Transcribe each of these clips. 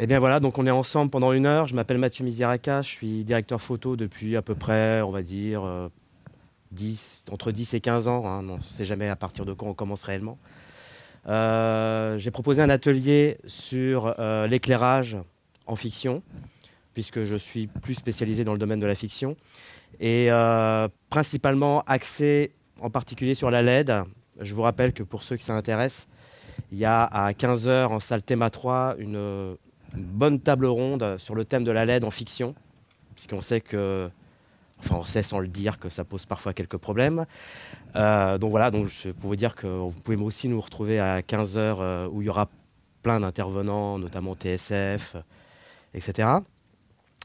Eh bien voilà, donc on est ensemble pendant une heure. Je m'appelle Mathieu Miziraka, je suis directeur photo depuis à peu près, on va dire, 10, euh, entre 10 et 15 ans. Hein. on ne sait jamais à partir de quand on commence réellement. Euh, j'ai proposé un atelier sur euh, l'éclairage en fiction, puisque je suis plus spécialisé dans le domaine de la fiction, et principalement axé en particulier sur la LED. Je vous rappelle que pour ceux qui s'intéressent, il y a à 15h en salle Théma 3 une une bonne table ronde sur le thème de la LED en fiction, puisqu'on sait que, enfin on sait sans le dire que ça pose parfois quelques problèmes. Euh, donc voilà, donc je peux vous dire que vous pouvez aussi nous retrouver à 15h euh, où il y aura plein d'intervenants, notamment TSF, etc.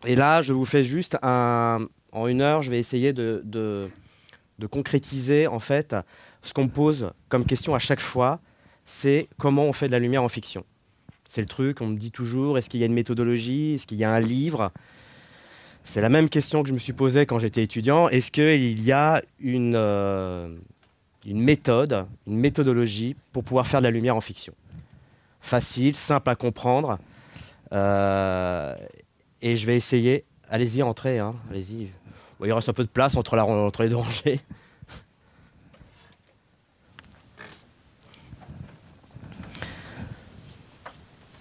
Et là, je vous fais juste un, en une heure, je vais essayer de, de, de concrétiser en fait ce qu'on me pose comme question à chaque fois, c'est comment on fait de la lumière en fiction. C'est le truc, on me dit toujours, est-ce qu'il y a une méthodologie Est-ce qu'il y a un livre? C'est la même question que je me suis posée quand j'étais étudiant. Est-ce qu'il y a une, euh, méthode, une méthodologie pour pouvoir faire de la lumière en fiction? Facile, simple à comprendre. Euh, et je vais essayer. Allez-y, entrez. Hein, allez-y. il reste un peu de place entre, la, entre les deux rangées.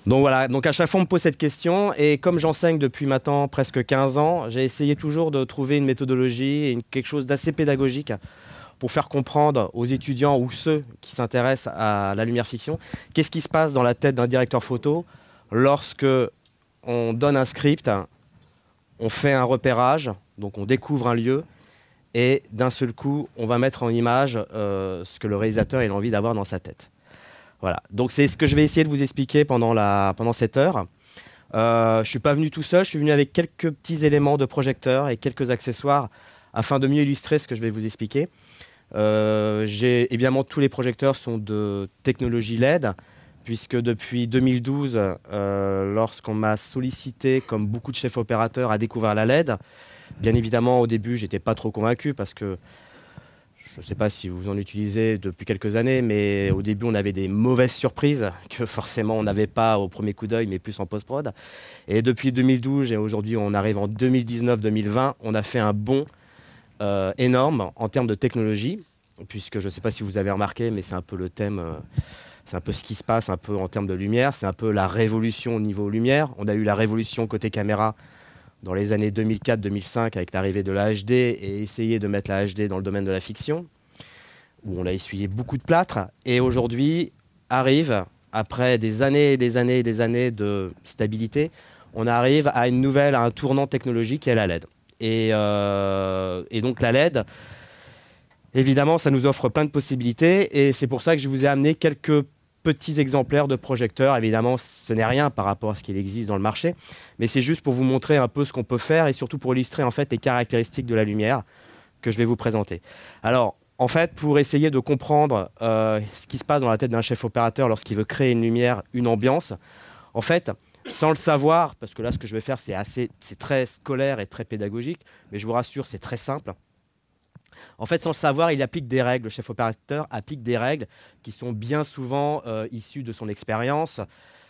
Donc voilà, donc à chaque fois on me pose cette question et comme j'enseigne depuis maintenant presque 15 ans, j'ai essayé toujours de trouver une méthodologie, et quelque chose d'assez pédagogique pour faire comprendre aux étudiants ou ceux qui s'intéressent à la lumière fiction qu'est-ce qui se passe dans la tête d'un directeur photo lorsque on donne un script, on fait un repérage, donc on découvre un lieu et d'un seul coup on va mettre en image euh, ce que le réalisateur a envie d'avoir dans sa tête. Voilà. Donc c'est ce que je vais essayer de vous expliquer pendant, la, pendant cette heure. Euh, je ne suis pas venu tout seul, je suis venu avec quelques petits éléments de projecteur et quelques accessoires afin de mieux illustrer ce que je vais vous expliquer. Euh, évidemment, tous les projecteurs sont de technologie LED, puisque depuis 2012, euh, lorsqu'on m'a sollicité, comme beaucoup de chefs opérateurs, à découvrir la LED, bien évidemment, au début, j'étais pas trop convaincu parce que je ne sais pas si vous en utilisez depuis quelques années, mais au début, on avait des mauvaises surprises que forcément on n'avait pas au premier coup d'œil, mais plus en post-prod. Et depuis 2012, et aujourd'hui on arrive en 2019-2020, on a fait un bond euh, énorme en termes de technologie, puisque je ne sais pas si vous avez remarqué, mais c'est un peu le thème. Euh, c'est un peu ce qui se passe un peu en termes de lumière, c'est un peu la révolution au niveau lumière. On a eu la révolution côté caméra dans les années 2004-2005 avec l'arrivée de la HD et essayer de mettre la HD dans le domaine de la fiction, où on a essuyé beaucoup de plâtre. Et aujourd'hui arrive, après des années et des années et des années de stabilité, on arrive à une nouvelle, à un tournant technologique qui est la LED. Et, euh, et donc la LED, évidemment, ça nous offre plein de possibilités. Et c'est pour ça que je vous ai amené quelques petits exemplaires de projecteurs. Évidemment, ce n'est rien par rapport à ce qu'il existe dans le marché, mais c'est juste pour vous montrer un peu ce qu'on peut faire et surtout pour illustrer en fait les caractéristiques de la lumière que je vais vous présenter. Alors, en fait, pour essayer de comprendre euh, ce qui se passe dans la tête d'un chef opérateur lorsqu'il veut créer une lumière, une ambiance, en fait, sans le savoir, parce que là, ce que je vais faire, c'est assez, c'est très scolaire et très pédagogique, mais je vous rassure, c'est très simple. En fait, sans le savoir, il applique des règles. Le chef opérateur applique des règles qui sont bien souvent euh, issues de son expérience.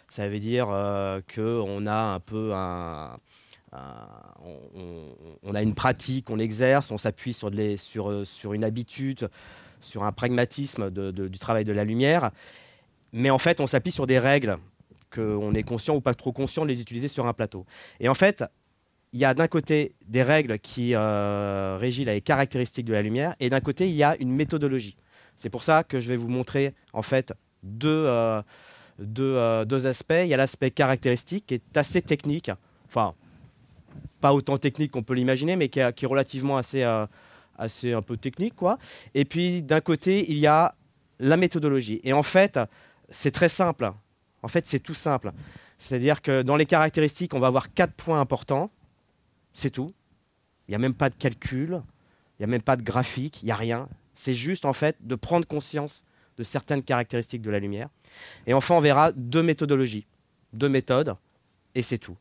Ça veut dire euh, qu'on a un peu on, a une pratique, on exerce, on s'appuie sur, sur, sur, une habitude, sur un pragmatisme du travail de la lumière. Mais en fait, on s'appuie sur des règles qu'on est conscient ou pas trop conscient de les utiliser sur un plateau. Et en fait, il y a d'un côté des règles qui euh, régissent les caractéristiques de la lumière, et d'un côté, il y a une méthodologie. C'est pour ça que je vais vous montrer en fait deux, euh, euh, deux, aspects. Il y a l'aspect caractéristique qui est assez technique, enfin, pas autant technique qu'on peut l'imaginer, mais qui est, qui est, relativement assez, assez un peu technique. Quoi. Et puis d'un côté, il y a la méthodologie. Et en fait, c'est très simple. En fait, c'est tout simple. C'est-à-dire que dans les caractéristiques, on va avoir quatre points importants. C'est tout. Il n'y a même pas de calcul, il n'y a même pas de graphique, il n'y a rien. C'est juste en fait de prendre conscience de certaines caractéristiques de la lumière. Et enfin, on verra deux méthodologies, deux méthodes, et c'est tout.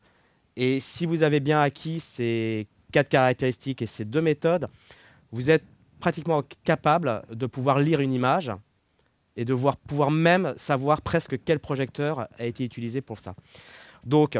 Et si vous avez bien acquis ces quatre caractéristiques et ces deux méthodes, vous êtes pratiquement capable de pouvoir lire une image et de voir, pouvoir même savoir presque quel projecteur a été utilisé pour ça. Donc,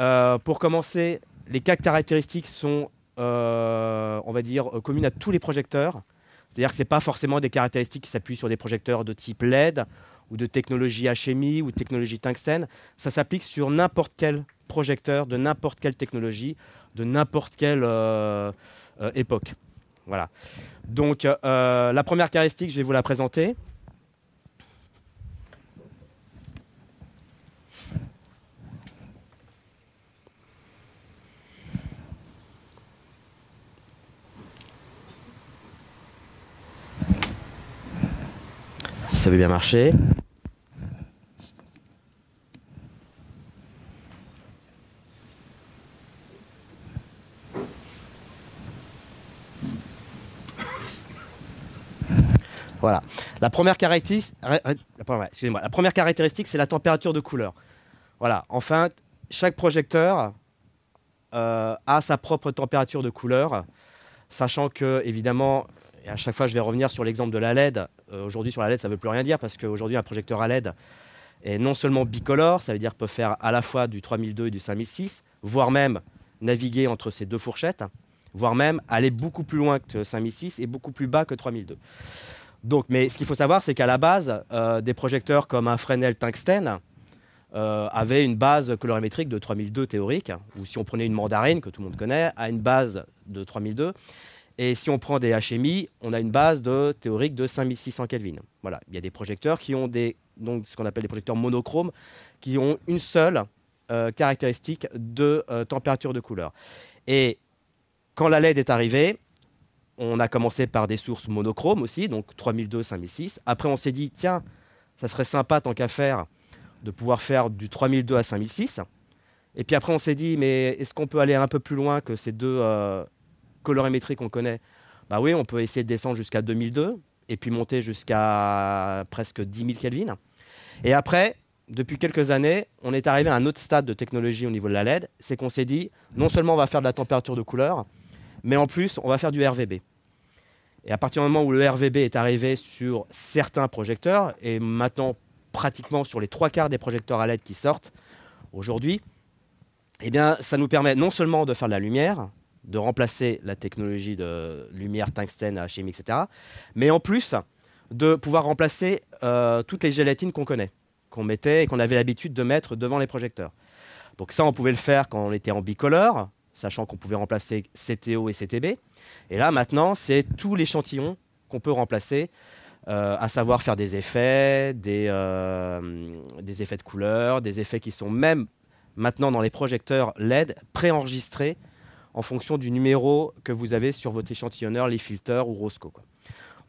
euh, pour commencer, les quatre caractéristiques sont, euh, on va dire, communes à tous les projecteurs. C'est-à-dire que ce n'est pas forcément des caractéristiques qui s'appuient sur des projecteurs de type LED ou de technologie HMI ou de technologie tungstène. Ça s'applique sur n'importe quel projecteur de n'importe quelle technologie, de n'importe quelle époque. Voilà. Donc, la première caractéristique, je vais vous la présenter. Ça veut bien marcher. Voilà. La première caractéristique, c'est la température de couleur. Voilà. Enfin, chaque projecteur euh, a sa propre température de couleur, sachant que évidemment, et à chaque fois, je vais revenir sur l'exemple de la LED. Euh, aujourd'hui, sur la LED, ça ne veut plus rien dire parce qu'aujourd'hui, un projecteur à LED est non seulement bicolore, ça veut dire peut faire à la fois du 3002 et du 5006, voire même naviguer entre ces deux fourchettes, voire même aller beaucoup plus loin que 5006 et beaucoup plus bas que 3002. Donc, mais ce qu'il faut savoir, c'est qu'à la base, euh, des projecteurs comme un Fresnel tungstène euh, avaient une base colorimétrique de 3002 théorique, ou si on prenait une mandarine, que tout le monde connaît, a une base de 3002. Et si on prend des HMI, on a une base de théorique de 5600 Kelvin. Voilà, il y a des projecteurs qui ont des, donc ce qu'on appelle des projecteurs monochromes, qui ont une seule euh, caractéristique de euh, température de couleur. Et quand la LED est arrivée, on a commencé par des sources monochromes aussi, donc 3002, 5006. Après, on s'est dit, tiens, ça serait sympa tant qu'à faire de pouvoir faire du 3002 à 5006. Et puis après, on s'est dit, mais est-ce qu'on peut aller un peu plus loin que ces deux euh, colorimétrie qu'on connaît, bah oui, on peut essayer de descendre jusqu'à 2002 et puis monter jusqu'à presque 10 000 Kelvin. Et après, depuis quelques années, on est arrivé à un autre stade de technologie au niveau de la LED, c'est qu'on s'est dit, non seulement on va faire de la température de couleur, mais en plus, on va faire du RVB. Et à partir du moment où le RVB est arrivé sur certains projecteurs, et maintenant pratiquement sur les trois quarts des projecteurs à LED qui sortent aujourd'hui, eh bien, ça nous permet non seulement de faire de la lumière, de remplacer la technologie de lumière, tungstène, chimie, etc. Mais en plus, de pouvoir remplacer euh, toutes les gélatines qu'on connaît, qu'on mettait et qu'on avait l'habitude de mettre devant les projecteurs. Donc ça, on pouvait le faire quand on était en bicolore, sachant qu'on pouvait remplacer CTO et CTB. Et là, maintenant, c'est tout l'échantillon qu'on peut remplacer, euh, à savoir faire des effets, des, euh, des effets de couleur, des effets qui sont même maintenant dans les projecteurs LED préenregistrés en fonction du numéro que vous avez sur votre échantillonneur, les filters ou Rosco.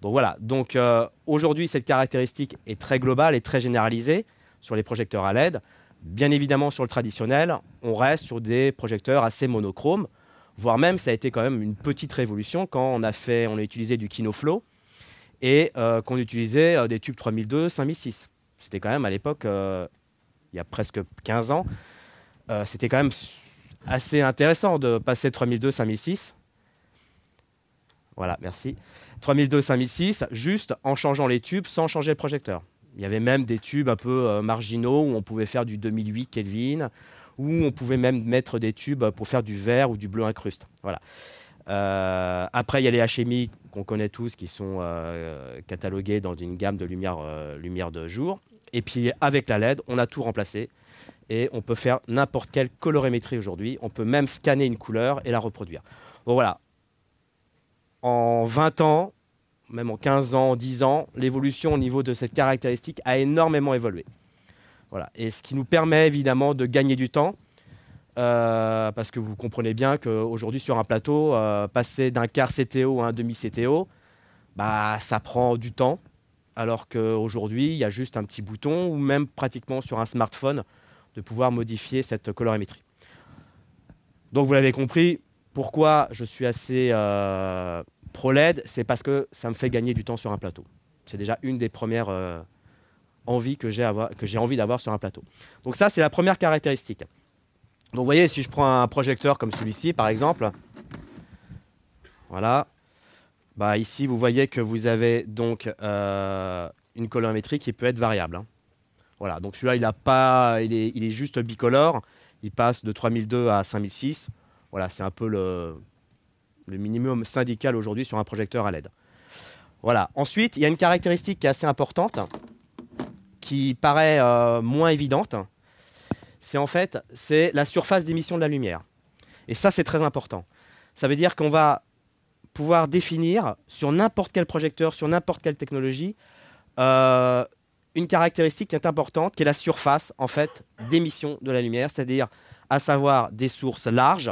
Donc voilà, donc euh, aujourd'hui cette caractéristique est très globale et très généralisée sur les projecteurs à LED. Bien évidemment sur le traditionnel, on reste sur des projecteurs assez monochromes, voire même ça a été quand même une petite révolution quand on a fait, on utilisé du Kinoflow et euh, qu'on utilisait euh, des tubes 3002, 5006. C'était quand même à l'époque, il y a presque 15 ans, c'était quand même assez intéressant de passer 3002 5006. Voilà, merci. 3002 5006, juste en changeant les tubes sans changer le projecteur. Il y avait même des tubes un peu euh, marginaux où on pouvait faire du 2008 Kelvin, où on pouvait même mettre des tubes pour faire du vert ou du bleu incruste. Voilà. Euh, après, il y a les HMI qu'on connaît tous, qui sont euh, catalogués dans une gamme de lumière, lumière de jour. Et puis avec la LED, on a tout remplacé et on peut faire n'importe quelle colorimétrie aujourd'hui. On peut même scanner une couleur et la reproduire. Voilà. En 20 ans, même en 15 ans, 10 ans, l'évolution au niveau de cette caractéristique a énormément évolué. Voilà. Et ce qui nous permet évidemment de gagner du temps, euh, parce que vous comprenez bien qu'aujourd'hui sur un plateau, euh, passer d'un quart CTO à un demi CTO, bah, ça prend du temps, alors qu'aujourd'hui, il y a juste un petit bouton, ou même pratiquement sur un smartphone, de pouvoir modifier cette colorimétrie. Donc vous l'avez compris, pourquoi je suis assez euh, pro LED, c'est parce que ça me fait gagner du temps sur un plateau. C'est déjà une des premières euh, envies que j'ai envie d'avoir sur un plateau. Donc ça, c'est la première caractéristique. Donc vous voyez, si je prends un projecteur comme celui-ci, par exemple, voilà, bah ici vous voyez que vous avez donc euh, une colorimétrie qui peut être variable. Hein. Voilà, donc celui-là, il, a pas, il, est, juste bicolore. Il passe de 3002 à 5006. Voilà, c'est un peu le, le minimum syndical aujourd'hui sur un projecteur à LED. Voilà. Ensuite, il y a une caractéristique qui est assez importante, qui paraît euh, moins évidente. C'est en fait c'est la surface d'émission de la lumière. Et ça, c'est très important. Ça veut dire qu'on va pouvoir définir sur n'importe quel projecteur, sur n'importe quelle technologie, euh, une caractéristique qui est importante, qui est la surface en fait d'émission de la lumière, c'est-à-dire à savoir des sources larges,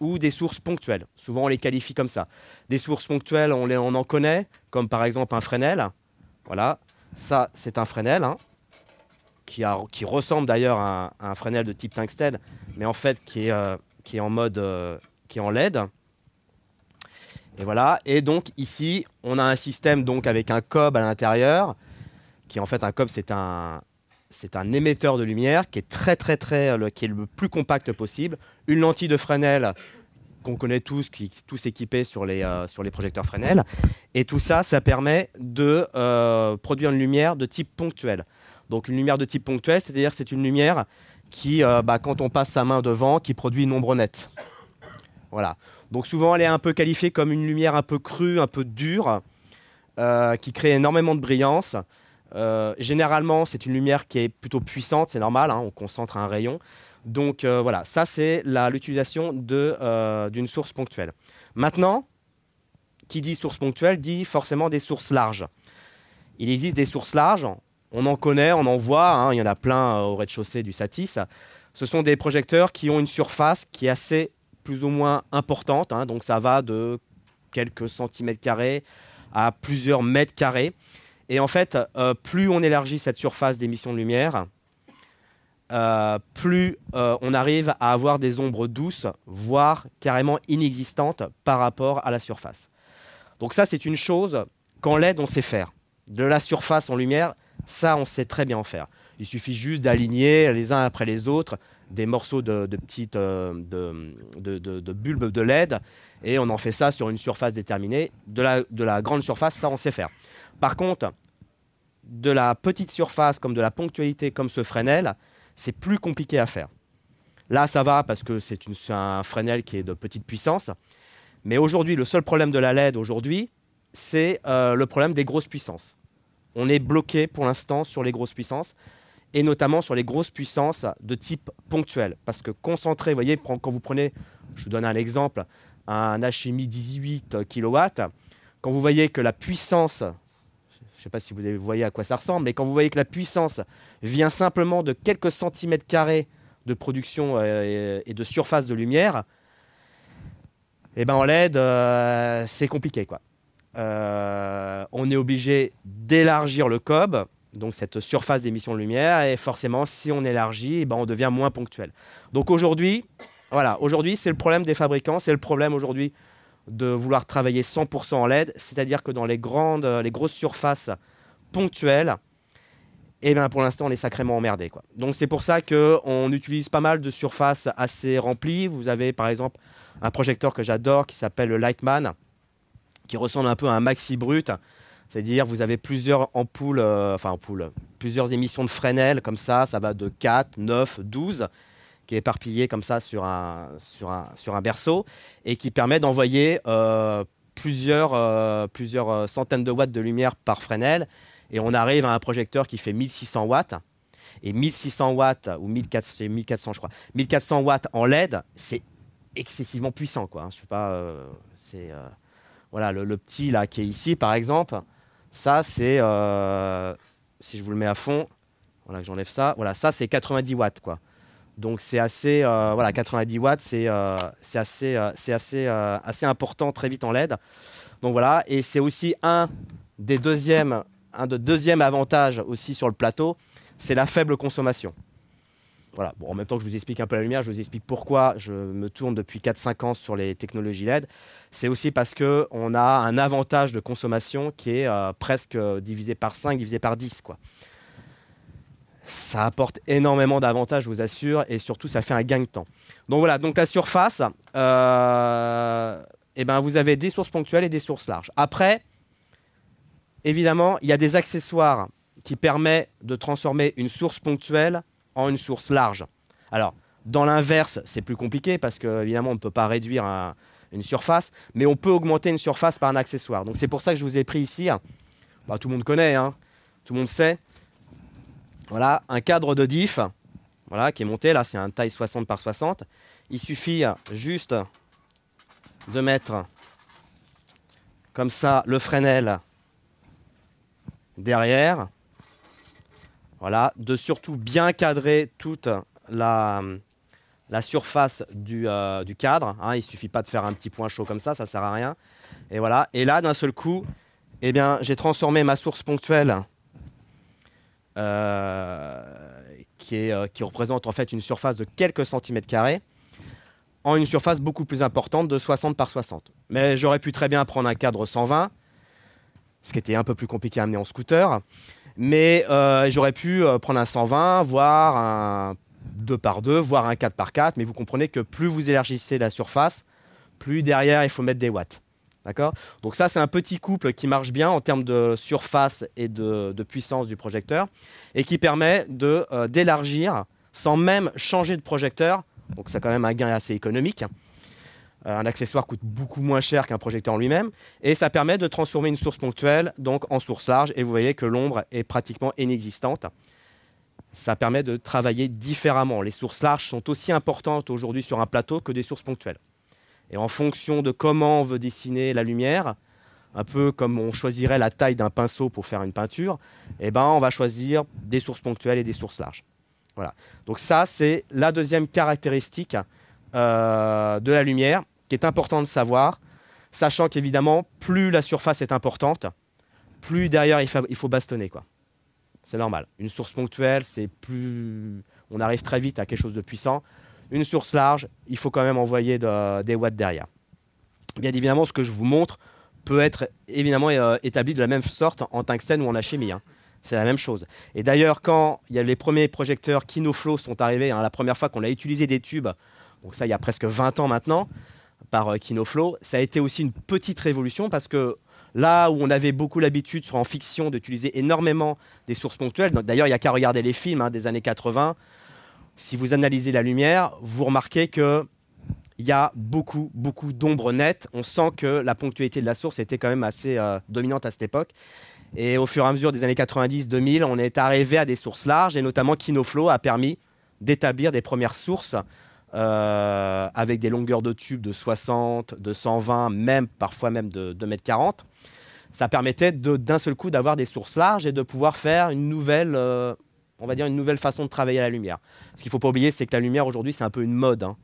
ou des sources ponctuelles. Souvent, on les qualifie comme ça. Des sources ponctuelles, on, en connaît, comme par exemple un Fresnel. Voilà, ça, c'est un Fresnel, hein, qui, ressemble d'ailleurs à, un Fresnel de type tungstène, mais en fait qui est, euh, en mode, euh, qui est en LED. Et voilà. Et donc ici, on a un système donc avec un cob à l'intérieur, qui en fait un cob, c'est un, c'est un émetteur de lumière qui est très très très le, qui est le plus compact possible. Une lentille de Fresnel qu'on connaît tous, qui est tous équipés sur les, euh, sur les projecteurs Fresnel. Et tout ça, ça permet de euh, produire une lumière de type ponctuel. Donc une lumière de type ponctuel, c'est-à-dire c'est une lumière qui, euh, bah, quand on passe sa main devant, qui produit une ombre nette. Voilà. Donc souvent, elle est un peu qualifiée comme une lumière un peu crue, un peu dure, qui crée énormément de brillance. Euh, généralement, c'est une lumière qui est plutôt puissante, c'est normal, hein, on concentre un rayon. Donc euh, voilà, ça c'est l'utilisation euh, d'une source ponctuelle. Maintenant, qui dit source ponctuelle dit forcément des sources larges. Il existe des sources larges, on en connaît, on en voit, hein, il y en a plein au rez-de-chaussée du Satis. Ce sont des projecteurs qui ont une surface qui est assez plus ou moins importante, hein, donc ça va de quelques centimètres carrés à plusieurs mètres carrés. Et en fait, euh, plus on élargit cette surface d'émission de lumière, euh, plus euh, on arrive à avoir des ombres douces, voire carrément inexistantes par rapport à la surface. Donc ça, c'est une chose qu'en LED, on sait faire. De la surface en lumière, ça, on sait très bien en faire. Il suffit juste d'aligner les uns après les autres des morceaux de, petites de, de, bulbes de LED et on en fait ça sur une surface déterminée. De la, de la grande surface, ça, on sait faire. Par contre, de la petite surface comme de la ponctualité comme ce Fresnel, c'est plus compliqué à faire. Là, ça va parce que c'est un Fresnel qui est de petite puissance. Mais aujourd'hui, le seul problème de la LED aujourd'hui, c'est euh, le problème des grosses puissances. On est bloqué pour l'instant sur les grosses puissances et notamment sur les grosses puissances de type ponctuel. Parce que concentré, vous voyez, quand vous prenez, je vous donne un exemple, un HMI 18 kW, quand vous voyez que la puissance je ne sais pas si vous voyez à quoi ça ressemble, mais quand vous voyez que la puissance vient simplement de quelques centimètres carrés de production euh, et de surface de lumière, eh ben en LED, euh, c'est compliqué. Quoi. Euh, on est obligé d'élargir le cob, donc cette surface d'émission de lumière, et forcément, si on élargit, eh ben on devient moins ponctuel. Donc aujourd'hui, voilà, aujourd'hui, c'est le problème des fabricants, c'est le problème aujourd'hui de vouloir travailler 100% en LED, c'est-à-dire que dans les grandes, les grosses surfaces ponctuelles, eh bien pour l'instant on est sacrément emmerdé. Donc c'est pour ça qu'on utilise pas mal de surfaces assez remplies. Vous avez par exemple un projecteur que j'adore qui s'appelle le Lightman, qui ressemble un peu à un maxi brut. C'est-à-dire vous avez plusieurs ampoules, euh, enfin ampoules, plusieurs émissions de Fresnel comme ça, ça va de 4, 9, 12 qui est éparpillé comme ça sur un, berceau et qui permet d'envoyer euh, plusieurs, euh, centaines de watts de lumière par Fresnel. Et on arrive à un projecteur qui fait 1600 watts. Et 1600 watts, ou 1400, 1400 je crois, 1400 watts en LED, c'est excessivement puissant. Quoi. Hein. Je pas, voilà, le, le, petit là qui est ici par exemple, ça c'est, si je vous le mets à fond, voilà que j'enlève ça, voilà, ça c'est 90 watts quoi. Donc c'est assez, euh, voilà, 90 watts, c'est euh, assez, euh, c'est assez, assez important très vite en LED. Donc voilà, et c'est aussi un des deuxièmes, un de deuxième avantage aussi sur le plateau, c'est la faible consommation. Voilà. Bon, en même temps que je vous explique un peu la lumière, je vous explique pourquoi je me tourne depuis 4-5 ans sur les technologies LED. C'est aussi parce qu'on a un avantage de consommation qui est presque divisé par 5, divisé par 10. Quoi ça apporte énormément d'avantages, je vous assure, et surtout ça fait un gain de temps. Donc voilà, donc la surface, euh, eh ben vous avez des sources ponctuelles et des sources larges. Après, évidemment, il y a des accessoires qui permet de transformer une source ponctuelle en une source large. Alors, dans l'inverse, c'est plus compliqué parce qu'évidemment, on ne peut pas réduire une surface, mais on peut augmenter une surface par un accessoire. Donc, c'est pour ça que je vous ai pris ici. Bah, tout le monde connaît, hein. tout le monde sait. Voilà, un cadre de diff voilà, qui est monté. Là, c'est un taille 60 par 60. Il suffit juste de mettre comme ça le Fresnel derrière. Voilà, de surtout bien cadrer toute la, surface du, euh, du cadre. Hein. il ne suffit pas de faire un petit point chaud comme ça, ça ne sert à rien. Et voilà. Et là, d'un seul coup, eh bien, j'ai transformé ma source ponctuelle euh, qui, euh, qui représente en fait une surface de quelques centimètres carrés en une surface beaucoup plus importante de 60 par 60. Mais j'aurais pu très bien prendre un cadre 120, ce qui était un peu plus compliqué à amener en scooter. Mais euh, j'aurais pu euh, prendre un 120, voire un 2 par 2, voire un 4 par 4. Mais vous comprenez que plus vous élargissez la surface, plus derrière il faut mettre des watts. D'accord? Donc ça, c'est un petit couple qui marche bien en termes de surface et de, puissance du projecteur et qui permet euh, d'élargir sans même changer de projecteur donc c'est quand même un gain assez économique. Euh, un accessoire coûte beaucoup moins cher qu'un projecteur en lui-même. Et ça permet de transformer une source ponctuelle donc en source large. Et vous voyez que l'ombre est pratiquement inexistante. Ça permet de travailler différemment. Les sources larges sont aussi importantes aujourd'hui sur un plateau que des sources ponctuelles. Et en fonction de comment on veut dessiner la lumière, un peu comme on choisirait la taille d'un pinceau pour faire une peinture, eh ben on va choisir des sources ponctuelles et des sources larges. Voilà. Donc ça, c'est la deuxième caractéristique euh, de la lumière qui est important de savoir, sachant qu'évidemment, plus la surface est importante, plus derrière il, faut bastonner. C'est normal. Une source ponctuelle, c'est plus... On arrive très vite à quelque chose de puissant. Une source large, il faut quand même envoyer des watts derrière. Bien évidemment, ce que je vous montre peut être évidemment euh, établi de la même sorte en tungstène ou en alchimie. Hein c'est la même chose. Et d'ailleurs, quand il y a les premiers projecteurs Kinoflow sont arrivés, hein, la première fois qu'on a utilisé des tubes, donc ça il y a presque 20 ans maintenant, par euh, Kinoflow, ça a été aussi une petite révolution parce que là où on avait beaucoup l'habitude en fiction d'utiliser énormément des sources ponctuelles, d'ailleurs il n'y a qu'à regarder les films hein, des années 80, si vous analysez la lumière, vous remarquez que il y a beaucoup, beaucoup d'ombres nettes. On sent que la ponctualité de la source était quand même assez euh, dominante à cette époque. Et au fur et à mesure des années 90-2000, on est arrivé à des sources larges et notamment Kinoflow a permis d'établir des premières sources euh, avec des longueurs de tubes de 60, de 120, même parfois même de 2 mètres 40. Ça permettait d'un seul coup d'avoir des sources larges et de pouvoir faire une nouvelle, euh, on va dire une nouvelle façon de travailler la lumière. Ce qu'il ne faut pas oublier, c'est que la lumière aujourd'hui, c'est un peu une mode. Hein.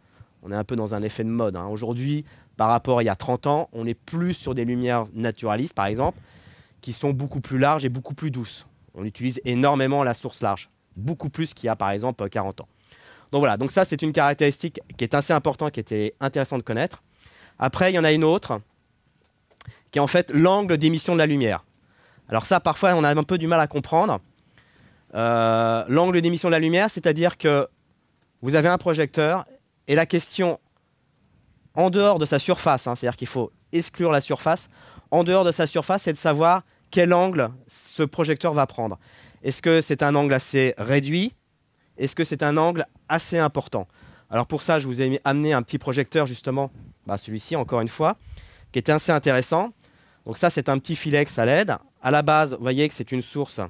On est un peu dans un effet de mode. Hein. Aujourd'hui, par rapport à il y a 30 ans, on est plus sur des lumières naturalistes, par exemple qui sont beaucoup plus larges et beaucoup plus douces. On utilise énormément la source large, beaucoup plus qu'il y a par exemple 40 ans. Donc voilà, donc ça c'est une caractéristique qui est assez importante, qui était intéressant de connaître. Après, il y en a une autre, qui est en fait l'angle d'émission de la lumière. Alors ça, parfois, on a un peu du mal à comprendre. Euh, l'angle d'émission de la lumière, c'est-à-dire que vous avez un projecteur et la question en dehors de sa surface, hein, c'est-à-dire qu'il faut exclure la surface, en dehors de sa surface, c'est de savoir quel angle ce projecteur va prendre. Est-ce que c'est un angle assez réduit Est-ce que c'est un angle assez important? Alors pour ça, je vous ai amené un petit projecteur justement, bah, celui-ci encore une fois, qui était assez intéressant. Donc ça, c'est un petit filex à LED. À la base, vous voyez que c'est une source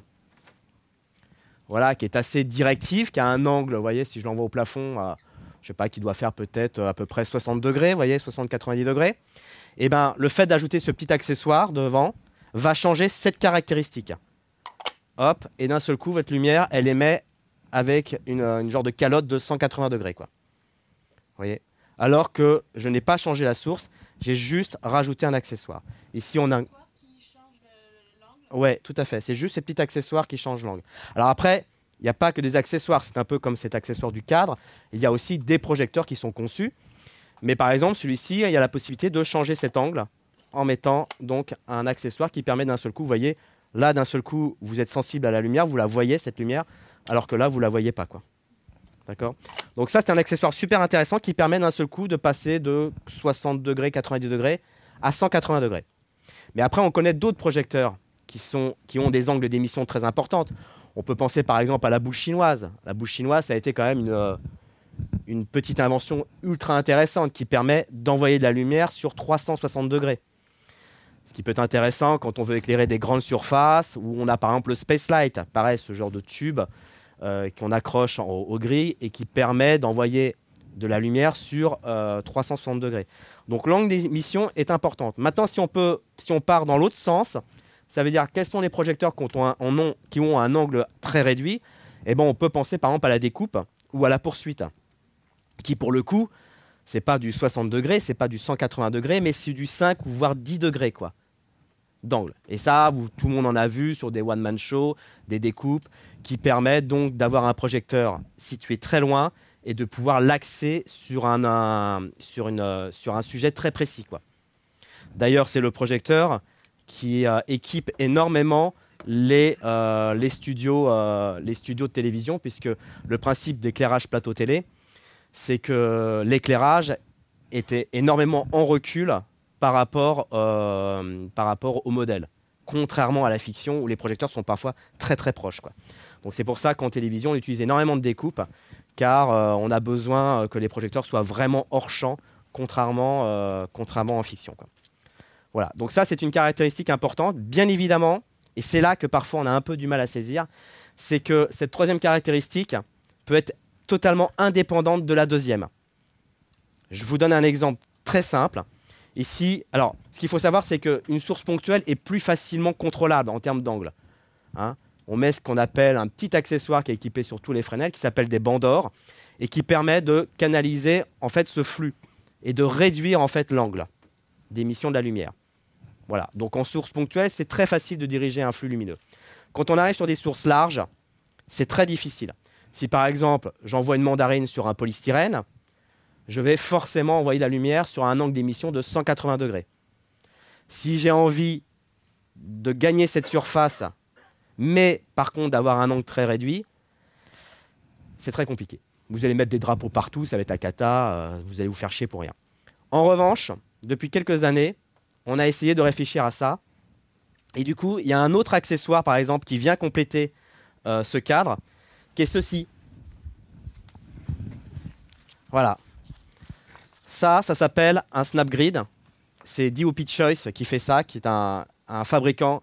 voilà, qui est assez directive, qui a un angle, vous voyez, si je l'envoie au plafond, je je sais pas, qui doit faire peut-être à peu près 60 degrés, vous voyez, 60-90 degrés eh ben, le fait d'ajouter ce petit accessoire devant va changer cette caractéristique. Hop, et d'un seul coup, votre lumière, elle émet avec une, genre de calotte de 180 degrés. Quoi. voyez? Alors que je n'ai pas changé la source, j'ai juste rajouté un accessoire. Ici, on a... Ouais, tout à fait. C'est juste ces petits accessoires qui changent l'angle. Alors après, il n'y a pas que des accessoires. C'est un peu comme cet accessoire du cadre. Il y a aussi des projecteurs qui sont conçus mais par exemple, celui-ci, il y a la possibilité de changer cet angle en mettant donc un accessoire qui permet d'un seul coup, vous voyez, là d'un seul coup, vous êtes sensible à la lumière, vous la voyez cette lumière, alors que là, vous la voyez pas quoi. D'accord? Donc ça, c'est un accessoire super intéressant qui permet d'un seul coup de passer de 60 degrés, 90 degrés à 180 degrés. Mais après, on connaît d'autres projecteurs qui, ont des angles d'émission très importantes. On peut penser par exemple à la bouche chinoise. La bouche chinoise, ça a été quand même une, euh, une petite invention ultra intéressante qui permet d'envoyer de la lumière sur 360 degrés. Ce qui peut être intéressant quand on veut éclairer des grandes surfaces, où on a par exemple le Space Light, pareil, ce genre de tube euh, qu'on accroche au, gris et qui permet d'envoyer de la lumière sur 360 euh, degrés. Donc l'angle d'émission est importante. Maintenant, si on, peut, si on part dans l'autre sens, ça veut dire quels sont les projecteurs qui ont un, qui ont un angle très réduit. Eh ben, on peut penser par exemple à la découpe ou à la poursuite, qui pour le coup, c'est pas du 60 degrés, c'est pas du 180 degrés, mais c'est du 5 ou voire 10 degrés quoi d'angle. Et ça, tout le monde en a vu sur des one-man shows, des découpes, qui permettent donc d'avoir un projecteur situé très loin et de pouvoir l'axer sur un, un sujet très précis. D'ailleurs, c'est le projecteur qui euh, équipe énormément euh, euh, les studios de télévision, puisque le principe d'éclairage plateau télé, c'est que l'éclairage était énormément en recul par rapport, par rapport au modèle, contrairement à la fiction où les projecteurs sont parfois très très proches. Donc c'est pour ça qu'en télévision, on utilise énormément de découpes car euh, on a besoin euh, que les projecteurs soient vraiment hors champ, contrairement, euh, contrairement en fiction. Voilà, donc ça c'est une caractéristique importante. Bien évidemment, et c'est là que parfois on a un peu du mal à saisir, c'est que cette troisième caractéristique peut être totalement indépendante de la deuxième. Je vous donne un exemple très simple. Ici, alors, ce qu'il faut savoir, c'est qu'une source ponctuelle est plus facilement contrôlable en termes d'angle. Hein on met ce qu'on appelle un petit accessoire qui est équipé sur tous les Fresnel, qui s'appelle des bandes et qui permet de canaliser en fait ce flux et de réduire en fait l'angle d'émission de la lumière. Voilà. Donc en source ponctuelle, c'est très facile de diriger un flux lumineux. Quand on arrive sur des sources larges, c'est très difficile. Si par exemple j'envoie une mandarine sur un polystyrène, je vais forcément envoyer la lumière sur un angle d'émission de 180 degrés. Si j'ai envie de gagner cette surface mais par contre, d'avoir un angle très réduit, c'est très compliqué. Vous allez mettre des drapeaux partout, ça va être la cata, euh, vous allez vous faire chier pour rien. En revanche, depuis quelques années, on a essayé de réfléchir à ça. Et du coup, il y a un autre accessoire, par exemple, qui vient compléter euh, ce cadre, qui est ceci. Voilà. Ça, ça s'appelle un Snapgrid. C'est DOP Choice qui fait ça, qui est un fabricant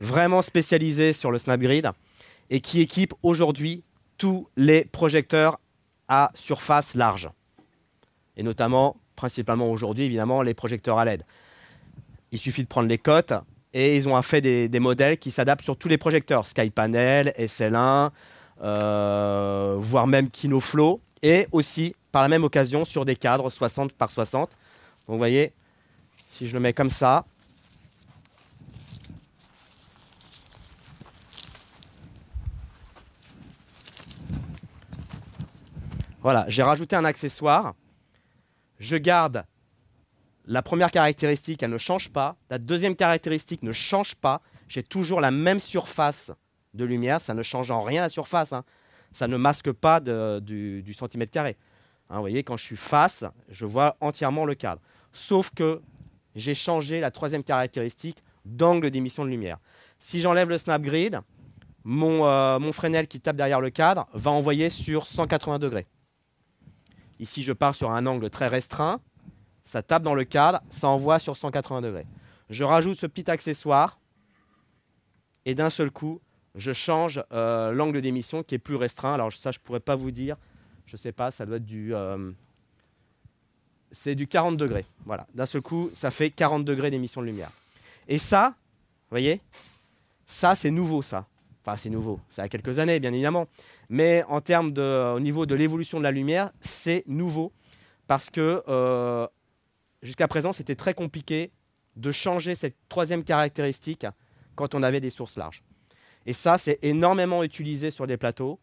vraiment spécialisé sur le Snapgrid et qui équipe aujourd'hui tous les projecteurs à surface large. Et notamment, principalement aujourd'hui, évidemment, les projecteurs à LED. Il suffit de prendre les cotes et ils ont fait des, modèles qui s'adaptent sur tous les projecteurs, SkyPanel, SL1, euh, voire même KinoFlow, et aussi, par la même occasion, sur des cadres 60 par 60. Donc vous voyez, si je le mets comme ça, Voilà, j'ai rajouté un accessoire. Je garde la première caractéristique, elle ne change pas. La deuxième caractéristique ne change pas. J'ai toujours la même surface de lumière. Ça ne change en rien la surface. Hein. Ça ne masque pas du, centimètre carré. Hein, vous voyez, quand je suis face, je vois entièrement le cadre. Sauf que j'ai changé la troisième caractéristique d'angle d'émission de lumière. Si j'enlève le snap grid, mon, euh, mon Fresnel qui tape derrière le cadre va envoyer sur 180 degrés. Ici, je pars sur un angle très restreint. Ça tape dans le cadre, ça envoie sur 180 degrés. Je rajoute ce petit accessoire et d'un seul coup, je change euh, l'angle d'émission qui est plus restreint. Alors ça, je ne pourrais pas vous dire. Je ne sais pas, ça doit être du... Euh, c'est du 40 degrés. Voilà. D'un seul coup, ça fait 40 degrés d'émission de lumière. Et ça, vous voyez, ça, c'est nouveau, ça. Enfin, c'est nouveau, ça a quelques années, bien évidemment. Mais en termes de, au niveau de l'évolution de la lumière, c'est nouveau parce que euh, jusqu'à présent, c'était très compliqué de changer cette troisième caractéristique quand on avait des sources larges. Et ça, c'est énormément utilisé sur des plateaux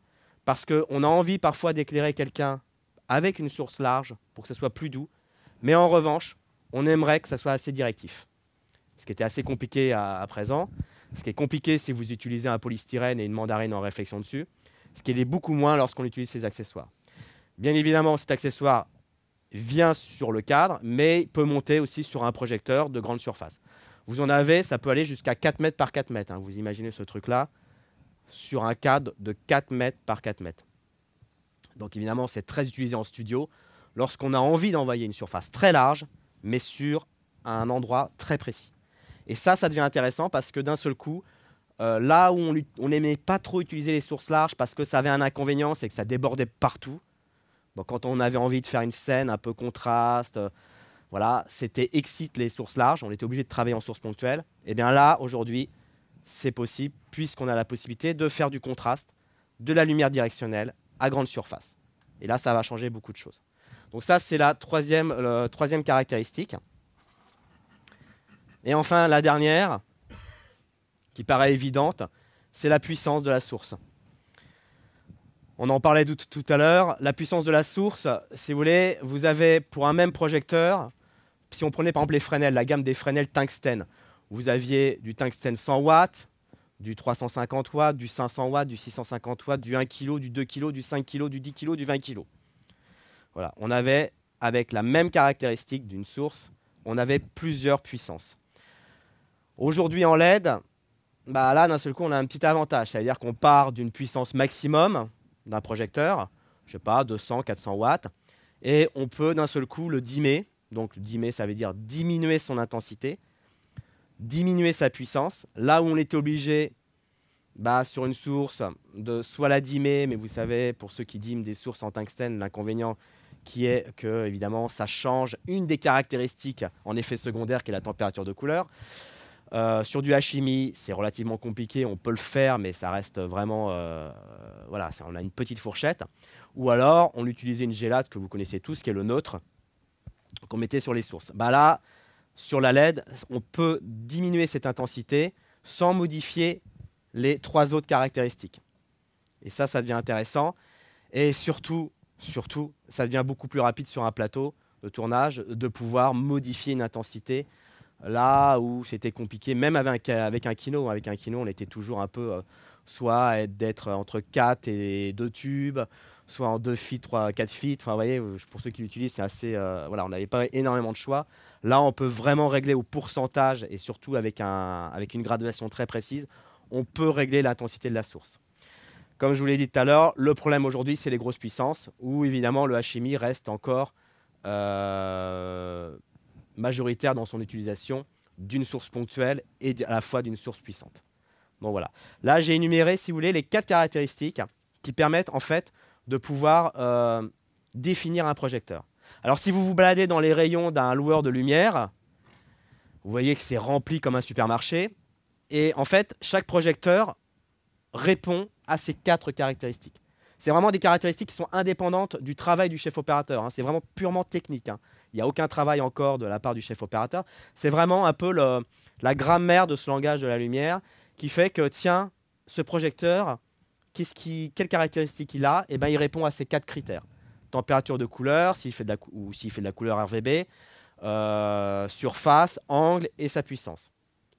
parce qu'on a envie parfois d'éclairer quelqu'un avec une source large pour que ce soit plus doux. Mais en revanche, on aimerait que ça soit assez directif. Ce qui était assez compliqué à présent. Ce qui est compliqué si vous utilisez un polystyrène et une mandarine en réflexion dessus, ce qui est beaucoup moins lorsqu'on utilise ces accessoires. Bien évidemment, cet accessoire vient sur le cadre, mais peut monter aussi sur un projecteur de grande surface. Vous en avez, ça peut aller jusqu'à 4 mètres par 4 mètres. Hein. Vous imaginez ce truc-là sur un cadre de 4 mètres par 4 mètres. Donc évidemment, c'est très utilisé en studio lorsqu'on a envie d'envoyer une surface très large, mais sur un endroit très précis. Et ça, ça devient intéressant parce que d'un seul coup, euh, là où on n'aimait pas trop utiliser les sources larges parce que ça avait un inconvénient, c'est que ça débordait partout. Donc quand on avait envie de faire une scène un peu contraste, euh, voilà, c'était excite les sources larges, on était obligé de travailler en source ponctuelle. Et eh bien là, aujourd'hui, c'est possible puisqu'on a la possibilité de faire du contraste, de la lumière directionnelle à grande surface. Et là, ça va changer beaucoup de choses. Donc ça, c'est la troisième, troisième caractéristique. Et enfin, la dernière, qui paraît évidente, c'est la puissance de la source. On en parlait tout, à l'heure. La puissance de la source, si vous voulez, vous avez pour un même projecteur, si on prenait par exemple les Fresnel, la gamme des Fresnel tungstène, vous aviez du tungstène 100 watts, du 350 watts, du 500 watts, du 650 watts, du 1 kg, du 2 kg, du 5 kg, du 10 kg, du 20 kg. Voilà, on avait, avec la même caractéristique d'une source, on avait plusieurs puissances. Aujourd'hui en LED, bah là d'un seul coup on a un petit avantage, c'est-à-dire qu'on part d'une puissance maximum d'un projecteur, je sais pas, 200, 400 watts, et on peut d'un seul coup le dimmer, donc dimmer ça veut dire diminuer son intensité, diminuer sa puissance, là où on était obligé bah, sur une source de soit la dimmer, mais vous savez, pour ceux qui dimment des sources en tungstène, l'inconvénient qui est que évidemment ça change une des caractéristiques en effet secondaire qui est la température de couleur. Euh, sur du HMI, c'est relativement compliqué, on peut le faire, mais ça reste vraiment. Euh, voilà, on a une petite fourchette. Ou alors, on utilisait une gélate que vous connaissez tous, qui est le nôtre, qu'on mettait sur les sources. Bah là, sur la LED, on peut diminuer cette intensité sans modifier les trois autres caractéristiques. Et ça, ça devient intéressant. Et surtout, surtout, ça devient beaucoup plus rapide sur un plateau de tournage de pouvoir modifier une intensité Là où c'était compliqué, même avec, un kino, avec un kino, on était toujours un peu euh, soit d'être entre 4 et 2 tubes, soit en 2 feet, 3, 4 feet. Enfin, voyez, pour ceux qui l'utilisent, c'est assez. Euh, on n'avait pas énormément de choix. Là, on peut vraiment régler au pourcentage et surtout avec, un, avec une graduation très précise, on peut régler l'intensité de la source. Comme je vous l'ai dit tout à l'heure, le problème aujourd'hui, c'est les grosses puissances, où évidemment le HMI reste encore euh, majoritaire dans son utilisation d'une source ponctuelle et à la fois d'une source puissante. Là, j'ai énuméré, si vous voulez, les quatre caractéristiques qui permettent en fait de pouvoir euh, définir un projecteur. Alors, si vous vous baladez dans les rayons d'un loueur de lumière, vous voyez que c'est rempli comme un supermarché. Et en fait, chaque projecteur répond à ces quatre caractéristiques. C'est vraiment des caractéristiques qui sont indépendantes du travail du chef opérateur. Hein. C'est vraiment purement technique. Hein. Il n'y a aucun travail encore de la part du chef opérateur. C'est vraiment un peu la grammaire de ce langage de la lumière qui fait que, tiens, ce projecteur, qui, quelles caractéristiques il a eh ben, Il répond à ces quatre critères. Température de couleur, s'il fait de la, ou s'il fait de la couleur RVB, euh, surface, angle et sa puissance.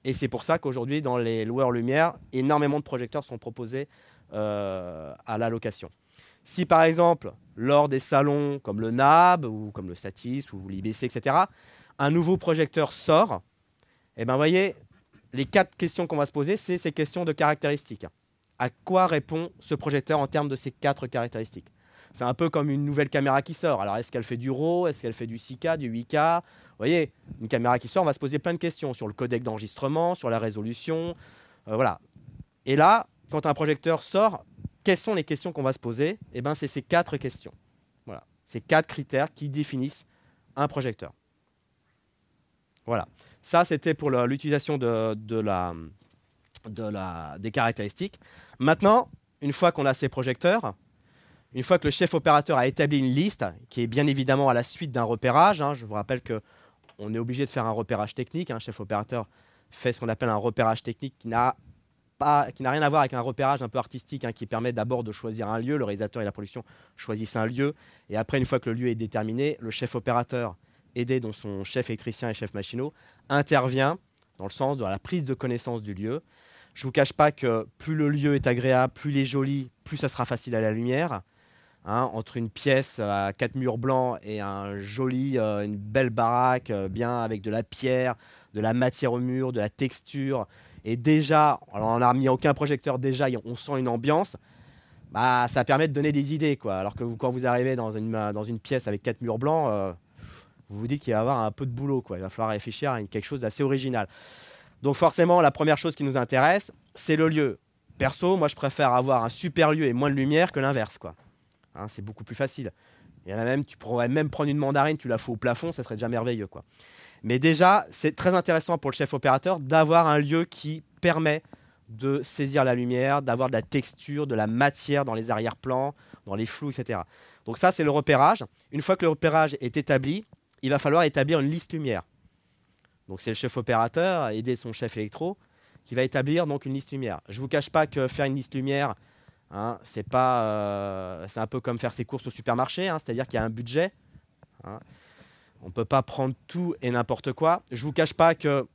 Et c'est pour ça qu'aujourd'hui, dans les loueurs lumière, énormément de projecteurs sont proposés euh, à la location. Si par exemple, lors des salons comme le NAB ou comme le Satis ou l'IBC, etc., un nouveau projecteur sort, et eh ben voyez, les quatre questions qu'on va se poser, c'est ces questions de caractéristiques. À quoi répond ce projecteur en termes de ces quatre caractéristiques? C'est un peu comme une nouvelle caméra qui sort. Alors, est-ce qu'elle fait du RAW? Est-ce qu'elle fait du 6K, du 8K Vous voyez, une caméra qui sort, on va se poser plein de questions sur le codec d'enregistrement, sur la résolution. Euh, voilà. Et là, quand un projecteur sort, quelles sont les questions qu'on va se poser? Eh bien, c'est ces quatre questions. Voilà. Ces quatre critères qui définissent un projecteur. Voilà. Ça, c'était pour l'utilisation de, la, des caractéristiques. Maintenant, une fois qu'on a ces projecteurs, une fois que le chef opérateur a établi une liste, qui est bien évidemment à la suite d'un repérage, hein, je vous rappelle qu'on est obligé de faire un repérage technique. Un chef opérateur fait ce qu'on appelle un repérage technique qui n'a qui n'a rien à voir avec un repérage un peu artistique hein, qui permet d'abord de choisir un lieu. Le réalisateur et la production choisissent un lieu. Et après, une fois que le lieu est déterminé, le chef opérateur, aidé dont son chef électricien et chef machinaux, intervient dans le sens de la prise de connaissance du lieu. Je ne vous cache pas que plus le lieu est agréable, plus il est joli, plus ça sera facile à la lumière. Hein, entre une pièce à quatre murs blancs et un joli, euh, une belle baraque, euh, bien avec de la pierre, de la matière au mur, de la texture. Et déjà, on n'a mis aucun projecteur, déjà on sent une ambiance. Bah, ça permet de donner des idées. Quoi. Alors que quand vous arrivez dans une, dans une pièce avec quatre murs blancs, euh, vous vous dites qu'il va y avoir un peu de boulot. Quoi. Il va falloir réfléchir à quelque chose d'assez original. Donc forcément, la première chose qui nous intéresse, c'est le lieu. Perso, moi je préfère avoir un super lieu et moins de lumière que l'inverse. quoi. Hein, c'est beaucoup plus facile. Il y en a même, tu pourrais même prendre une mandarine, tu la fous au plafond, ça serait déjà merveilleux. Quoi. Mais déjà, c'est très intéressant pour le chef opérateur d'avoir un lieu qui permet de saisir la lumière, d'avoir de la texture, de la matière dans les arrière-plans, dans les flous, etc. Donc ça, c'est le repérage. Une fois que le repérage est établi, il va falloir établir une liste lumière. Donc c'est le chef opérateur, aider son chef électro, qui va établir donc une liste lumière. Je ne vous cache pas que faire une liste lumière, Hein, euh, c'est un peu comme faire ses courses au supermarché, hein, c'est-à-dire qu'il y a un budget. Hein. On ne peut pas prendre tout et n'importe quoi. Je vous cache pas que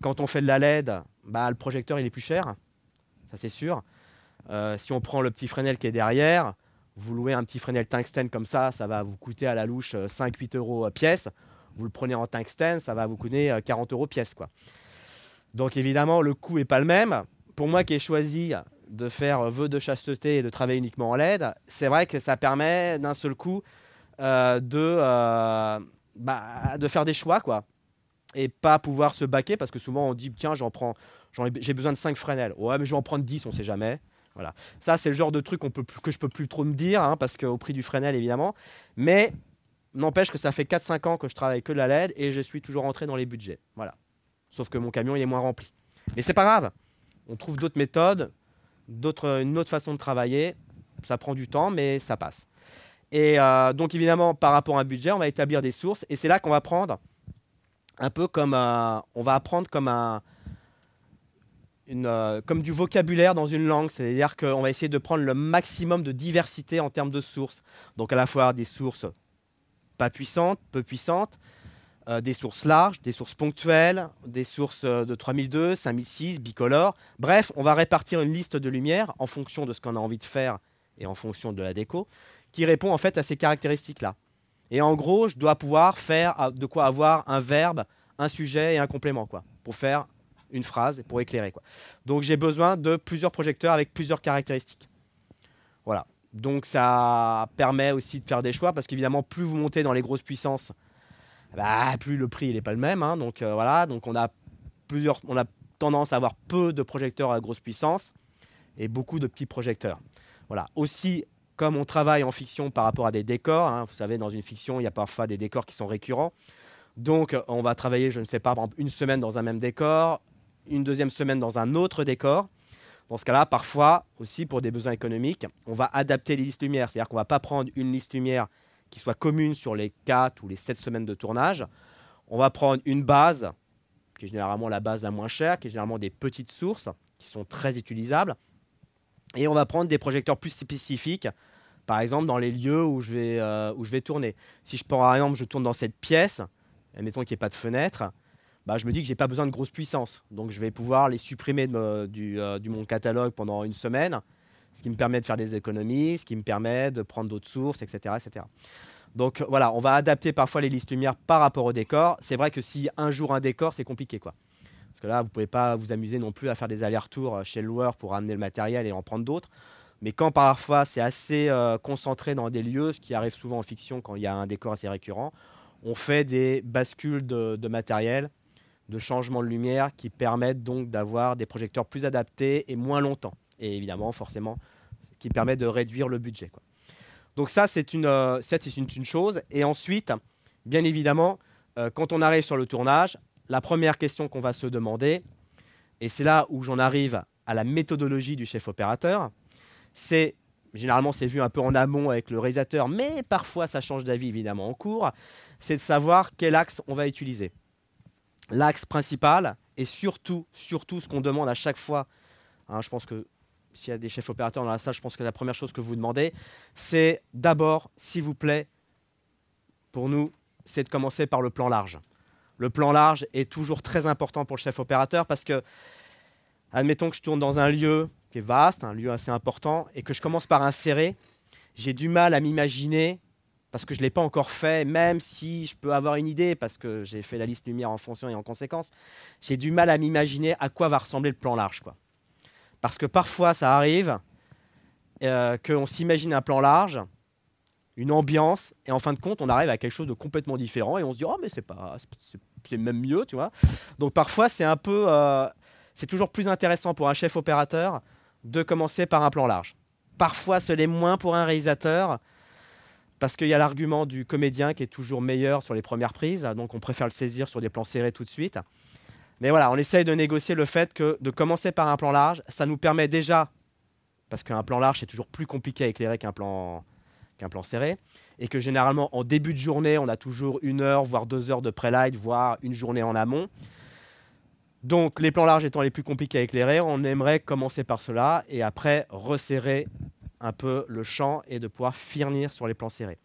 quand on fait de la LED, bah, le projecteur il est plus cher, ça c'est sûr. Euh, si on prend le petit Fresnel qui est derrière, vous louez un petit Fresnel tungstène comme ça, ça va vous coûter à la louche 5-8 euh, euros pièce. Vous le prenez en tungstène, ça va vous coûter 40 euros pièce. Quoi. Donc évidemment, le coût n'est pas le même. Pour moi qui ai choisi de faire vœu de chasteté et de travailler uniquement en LED, c'est vrai que ça permet d'un seul coup euh, de, euh, bah, de faire des choix, quoi. Et pas pouvoir se baquer, parce que souvent on dit, tiens, j'en prends, j'ai besoin de 5 Fresnel. Ouais, mais je vais en prendre 10, on sait jamais. Voilà. Ça, c'est le genre de truc que je peux plus trop me dire, hein, parce qu'au prix du Fresnel, évidemment. Mais n'empêche que ça fait 4-5 ans que je travaille que de la LED et je suis toujours rentré dans les budgets. Voilà. Sauf que mon camion, il est moins rempli. Mais c'est pas grave. On trouve d'autres méthodes une autre façon de travailler. Ça prend du temps, mais ça passe. Et euh, donc évidemment, par rapport à un budget, on va établir des sources. Et c'est là qu'on va prendre un peu comme on va apprendre comme un, une, euh, comme du vocabulaire dans une langue. C'est-à-dire qu'on va essayer de prendre le maximum de diversité en termes de sources. Donc à la fois des sources pas puissantes, peu puissantes, euh, des sources larges, des sources ponctuelles, des sources euh, de 3002, 5006, bicolores. Bref, on va répartir une liste de lumière en fonction de ce qu'on a envie de faire et en fonction de la déco, qui répond en fait à ces caractéristiques-là. Et en gros, je dois pouvoir faire euh, de quoi avoir un verbe, un sujet et un complément, quoi, pour faire une phrase et pour éclairer. Quoi. Donc j'ai besoin de plusieurs projecteurs avec plusieurs caractéristiques. Voilà. Donc ça permet aussi de faire des choix, parce qu'évidemment, plus vous montez dans les grosses puissances, bah, plus le prix n'est pas le même. Hein. donc euh, voilà, donc on a plusieurs, on a tendance à avoir peu de projecteurs à grosse puissance et beaucoup de petits projecteurs. Voilà. Aussi, comme on travaille en fiction par rapport à des décors, hein, vous savez, dans une fiction, il y a parfois des décors qui sont récurrents. Donc, on va travailler, je ne sais pas, une semaine dans un même décor, une deuxième semaine dans un autre décor. Dans ce cas-là, parfois aussi pour des besoins économiques, on va adapter les listes lumière. C'est-à-dire qu'on ne va pas prendre une liste lumière qui soit commune sur les 4 ou les 7 semaines de tournage. On va prendre une base, qui est généralement la base la moins chère, qui est généralement des petites sources, qui sont très utilisables. Et on va prendre des projecteurs plus spécifiques, par exemple dans les lieux où je vais, euh, où je vais tourner. Si je, par exemple, je tourne dans cette pièce, admettons qu'il n'y ait pas de fenêtre, bah, je me dis que je n'ai pas besoin de grosse puissance. Donc je vais pouvoir les supprimer de, du, euh, du, mon catalogue pendant une semaine ce qui me permet de faire des économies, ce qui me permet de prendre d'autres sources, etc., etc. Donc voilà, on va adapter parfois les listes lumière par rapport au décor. C'est vrai que si un jour un décor, c'est compliqué quoi. Parce que là, vous ne pouvez pas vous amuser non plus à faire des allers-retours chez le loueur pour amener le matériel et en prendre d'autres. Mais quand parfois c'est assez euh, concentré dans des lieux, ce qui arrive souvent en fiction quand il y a un décor assez récurrent, on fait des bascules de matériel, de changement de lumière qui permettent donc d'avoir des projecteurs plus adaptés et moins longtemps et évidemment, forcément, qui permet de réduire le budget. Donc ça, c'est une, euh, une, chose. Et ensuite, bien évidemment, euh, quand on arrive sur le tournage, la première question qu'on va se demander, et c'est là où j'en arrive à la méthodologie du chef opérateur, c'est, généralement c'est vu un peu en amont avec le réalisateur, mais parfois ça change d'avis évidemment en cours, c'est de savoir quel axe on va utiliser. L'axe principal, et surtout, surtout ce qu'on demande à chaque fois, hein, je pense que s'il y a des chefs opérateurs dans la salle, je pense que la première chose que vous demandez, c'est d'abord, s'il vous plaît, pour nous, c'est de commencer par le plan large. Le plan large est toujours très important pour le chef opérateur parce que, admettons que je tourne dans un lieu qui est vaste, un lieu assez important, et que je commence par insérer, j'ai du mal à m'imaginer, parce que je ne l'ai pas encore fait, même si je peux avoir une idée, parce que j'ai fait la liste lumière en fonction et en conséquence, j'ai du mal à m'imaginer à quoi va ressembler le plan large. Parce que parfois, ça arrive euh, qu'on s'imagine un plan large, une ambiance, et en fin de compte, on arrive à quelque chose de complètement différent, et on se dit, oh, mais c'est pas, c'est même mieux, tu vois. Donc parfois, c'est un peu, euh, c'est toujours plus intéressant pour un chef opérateur de commencer par un plan large. Parfois, ce l'est moins pour un réalisateur, parce qu'il y a l'argument du comédien qui est toujours meilleur sur les premières prises, donc on préfère le saisir sur des plans serrés tout de suite. Mais voilà, on essaye de négocier le fait que de commencer par un plan large, ça nous permet déjà, parce qu'un plan large c'est toujours plus compliqué à éclairer qu'un plan, qu'un plan serré, et que généralement en début de journée, on a toujours une heure, voire deux heures de pré-light, voire une journée en amont. Donc les plans larges étant les plus compliqués à éclairer, on aimerait commencer par cela et après resserrer un peu le champ et de pouvoir finir sur les plans serrés.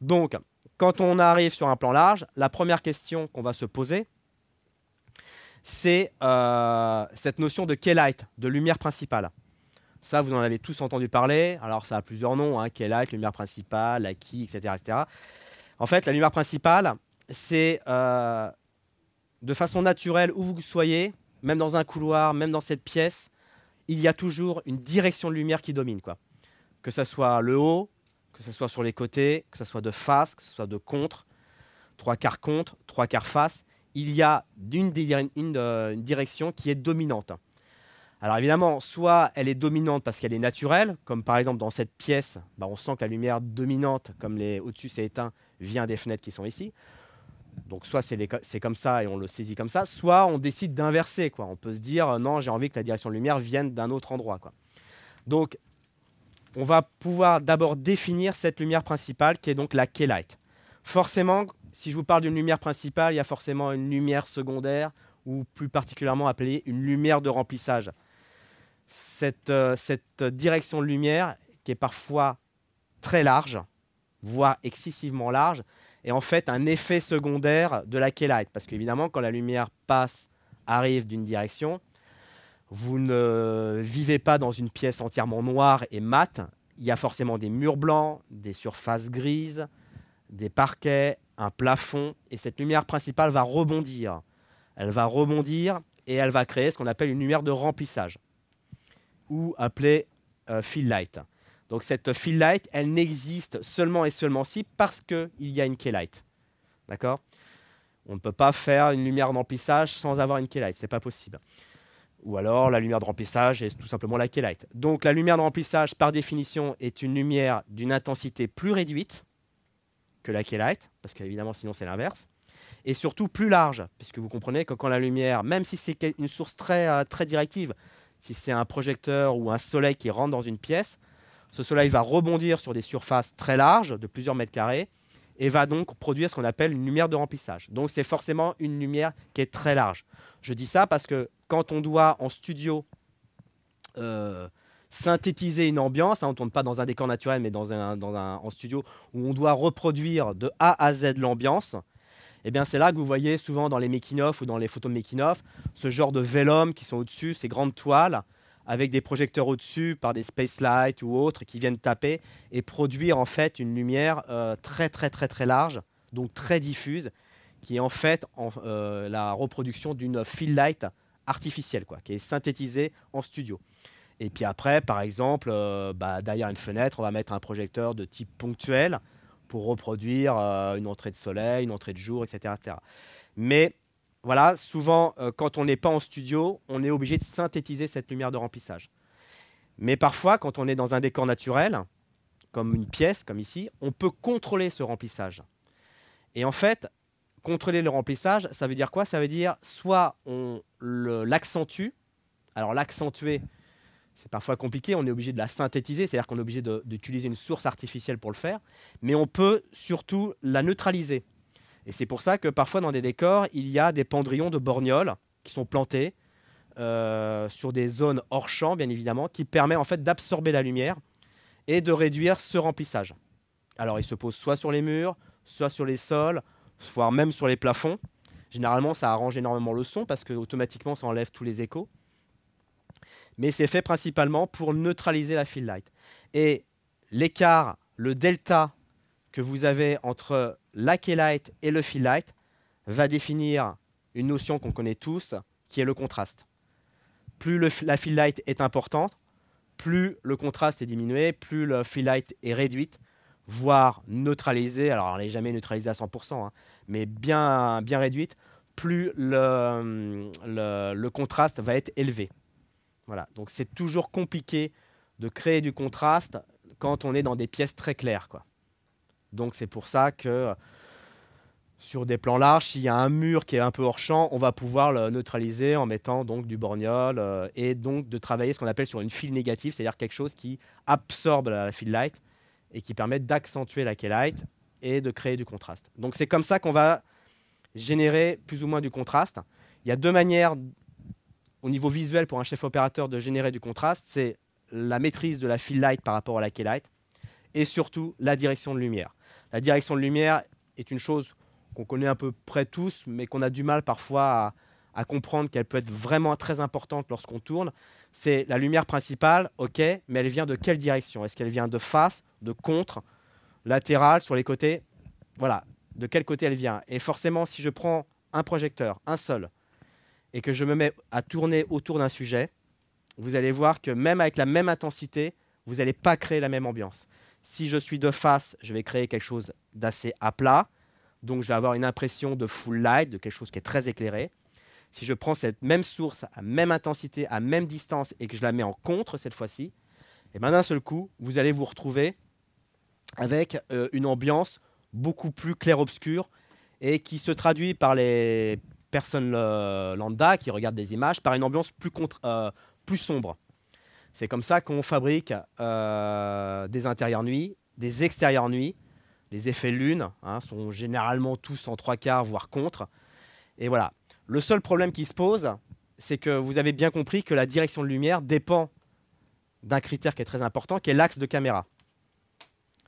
Donc, quand on arrive sur un plan large, la première question qu'on va se poser, c'est euh, cette notion de K-light, de lumière principale. Ça, vous en avez tous entendu parler. Alors, ça a plusieurs noms, hein, K-light, lumière principale, la key, etc., etc. En fait, la lumière principale, c'est euh, de façon naturelle, où vous soyez, même dans un couloir, même dans cette pièce, il y a toujours une direction de lumière qui domine. Quoi que ce soit le haut, que ce soit sur les côtés, que ce soit de face, que ce soit de contre, trois quarts contre, trois quarts face, il y a une, euh, une, direction qui est dominante. Alors évidemment, soit elle est dominante parce qu'elle est naturelle, comme par exemple dans cette pièce, bah, on sent que la lumière dominante, comme les au-dessus c'est éteint, vient des fenêtres qui sont ici. Donc soit c'est comme ça et on le saisit comme ça, soit on décide d'inverser. On peut se dire euh, non, j'ai envie que la direction de lumière vienne d'un autre endroit. Donc on va pouvoir d'abord définir cette lumière principale qui est donc la K-light. Forcément, si je vous parle d'une lumière principale, il y a forcément une lumière secondaire ou plus particulièrement appelée une lumière de remplissage. Cette, euh, direction de lumière qui est parfois très large, voire excessivement large, est en fait un effet secondaire de la K-light. Parce qu'évidemment, quand la lumière passe, arrive d'une direction, vous ne vivez pas dans une pièce entièrement noire et mate. Il y a forcément des murs blancs, des surfaces grises, des parquets, un plafond. Et cette lumière principale va rebondir. Elle va rebondir et elle va créer ce qu'on appelle une lumière de remplissage, ou appelée euh, fill light. Donc cette fill light, elle n'existe seulement et seulement si parce qu'il y a une key light. D'accord? On ne peut pas faire une lumière de remplissage sans avoir une key light, c'est pas possible ou alors la lumière de remplissage est tout simplement la K-Light. Donc la lumière de remplissage, par définition, est une lumière d'une intensité plus réduite que la K-Light, parce qu'évidemment sinon c'est l'inverse, et surtout plus large, puisque vous comprenez que quand la lumière, même si c'est une source très, euh, très directive, si c'est un projecteur ou un soleil qui rentre dans une pièce, ce soleil va rebondir sur des surfaces très larges, de plusieurs mètres carrés, et va donc produire ce qu'on appelle une lumière de remplissage. Donc c'est forcément une lumière qui est très large. Je dis ça parce que quand on doit en studio euh, synthétiser une ambiance, hein, on ne tourne pas dans un décor naturel, mais dans un, en studio où on doit reproduire de A à Z l'ambiance, eh bien c'est là que vous voyez souvent dans les making-of ou dans les photos de making-of ce genre de vélum qui sont au-dessus, ces grandes toiles avec des projecteurs au-dessus par des space lights ou autres qui viennent taper et produire en fait une lumière euh, très très très très large, donc très diffuse, qui est en fait euh, la reproduction d'une fill light artificielle, quoi, qui est synthétisée en studio. Et puis après, par exemple, euh, bah, derrière une fenêtre, on va mettre un projecteur de type ponctuel pour reproduire une entrée de soleil, une entrée de jour, etc. Mais voilà, souvent, euh, quand on n'est pas en studio, on est obligé de synthétiser cette lumière de remplissage. Mais parfois, quand on est dans un décor naturel, comme une pièce, comme ici, on peut contrôler ce remplissage. Et en fait, Contrôler le remplissage, ça veut dire quoi? Ça veut dire soit on l'accentue, alors l'accentuer, c'est parfois compliqué, on est obligé de la synthétiser, c'est-à-dire qu'on est obligé d'utiliser une source artificielle pour le faire, mais on peut surtout la neutraliser. Et c'est pour ça que parfois dans des décors, il y a des pendrillons de borgnoles qui sont plantés euh, sur des zones hors champ, bien évidemment, qui permet en fait d'absorber la lumière et de réduire ce remplissage. Alors il se pose soit sur les murs, soit sur les sols, voire même sur les plafonds. Généralement, ça arrange énormément le son parce que automatiquement, ça enlève tous les échos. Mais c'est fait principalement pour neutraliser la fill light. Et l'écart, le delta que vous avez entre la light et le fill light va définir une notion qu'on connaît tous, qui est le contraste. Plus la fill light est importante, plus le contraste est diminué, plus le fill light est réduite, voire neutralisée. Alors, elle n'est jamais neutralisée à 100%, hein, mais bien, bien réduite, plus le, le, contraste va être élevé. Voilà. Donc, c'est toujours compliqué de créer du contraste quand on est dans des pièces très claires. Quoi. Donc, c'est pour ça que sur des plans larges, s'il y a un mur qui est un peu hors champ, on va pouvoir le neutraliser en mettant donc du borgnol euh, et donc de travailler ce qu'on appelle sur une file négative, c'est-à-dire quelque chose qui absorbe la, file light et qui permet d'accentuer la key light et de créer du contraste. Donc c'est comme ça qu'on va générer plus ou moins du contraste. Il y a deux manières au niveau visuel pour un chef opérateur de générer du contraste, c'est la maîtrise de la file light par rapport à la key light et surtout la direction de lumière. La direction de lumière est une chose qu'on connaît à peu près tous, mais qu'on a du mal parfois à, comprendre qu'elle peut être vraiment très importante lorsqu'on tourne. C'est la lumière principale, ok, mais elle vient de quelle direction? Est-ce qu'elle vient de face, de contre, latérale, sur les côtés? Voilà, de quel côté elle vient? Et forcément, si je prends un projecteur, un seul, et que je me mets à tourner autour d'un sujet, vous allez voir que même avec la même intensité, vous n'allez pas créer la même ambiance. Si je suis de face, je vais créer quelque chose d'assez à plat. Donc je vais avoir une impression de full light, de quelque chose qui est très éclairé. Si je prends cette même source à même intensité, à même distance et que je la mets en contre cette fois-ci, et eh bien d'un seul coup, vous allez vous retrouver avec euh, une ambiance beaucoup plus clair-obscur et qui se traduit par les personnes lambda qui regardent des images par une ambiance plus, euh, plus sombre. C'est comme ça qu'on fabrique des intérieurs nuits, des extérieurs nuits, les effets lune hein, sont généralement tous en trois quarts, voire contre. Et voilà. Le seul problème qui se pose, c'est que vous avez bien compris que la direction de lumière dépend d'un critère qui est très important, qui est l'axe de caméra.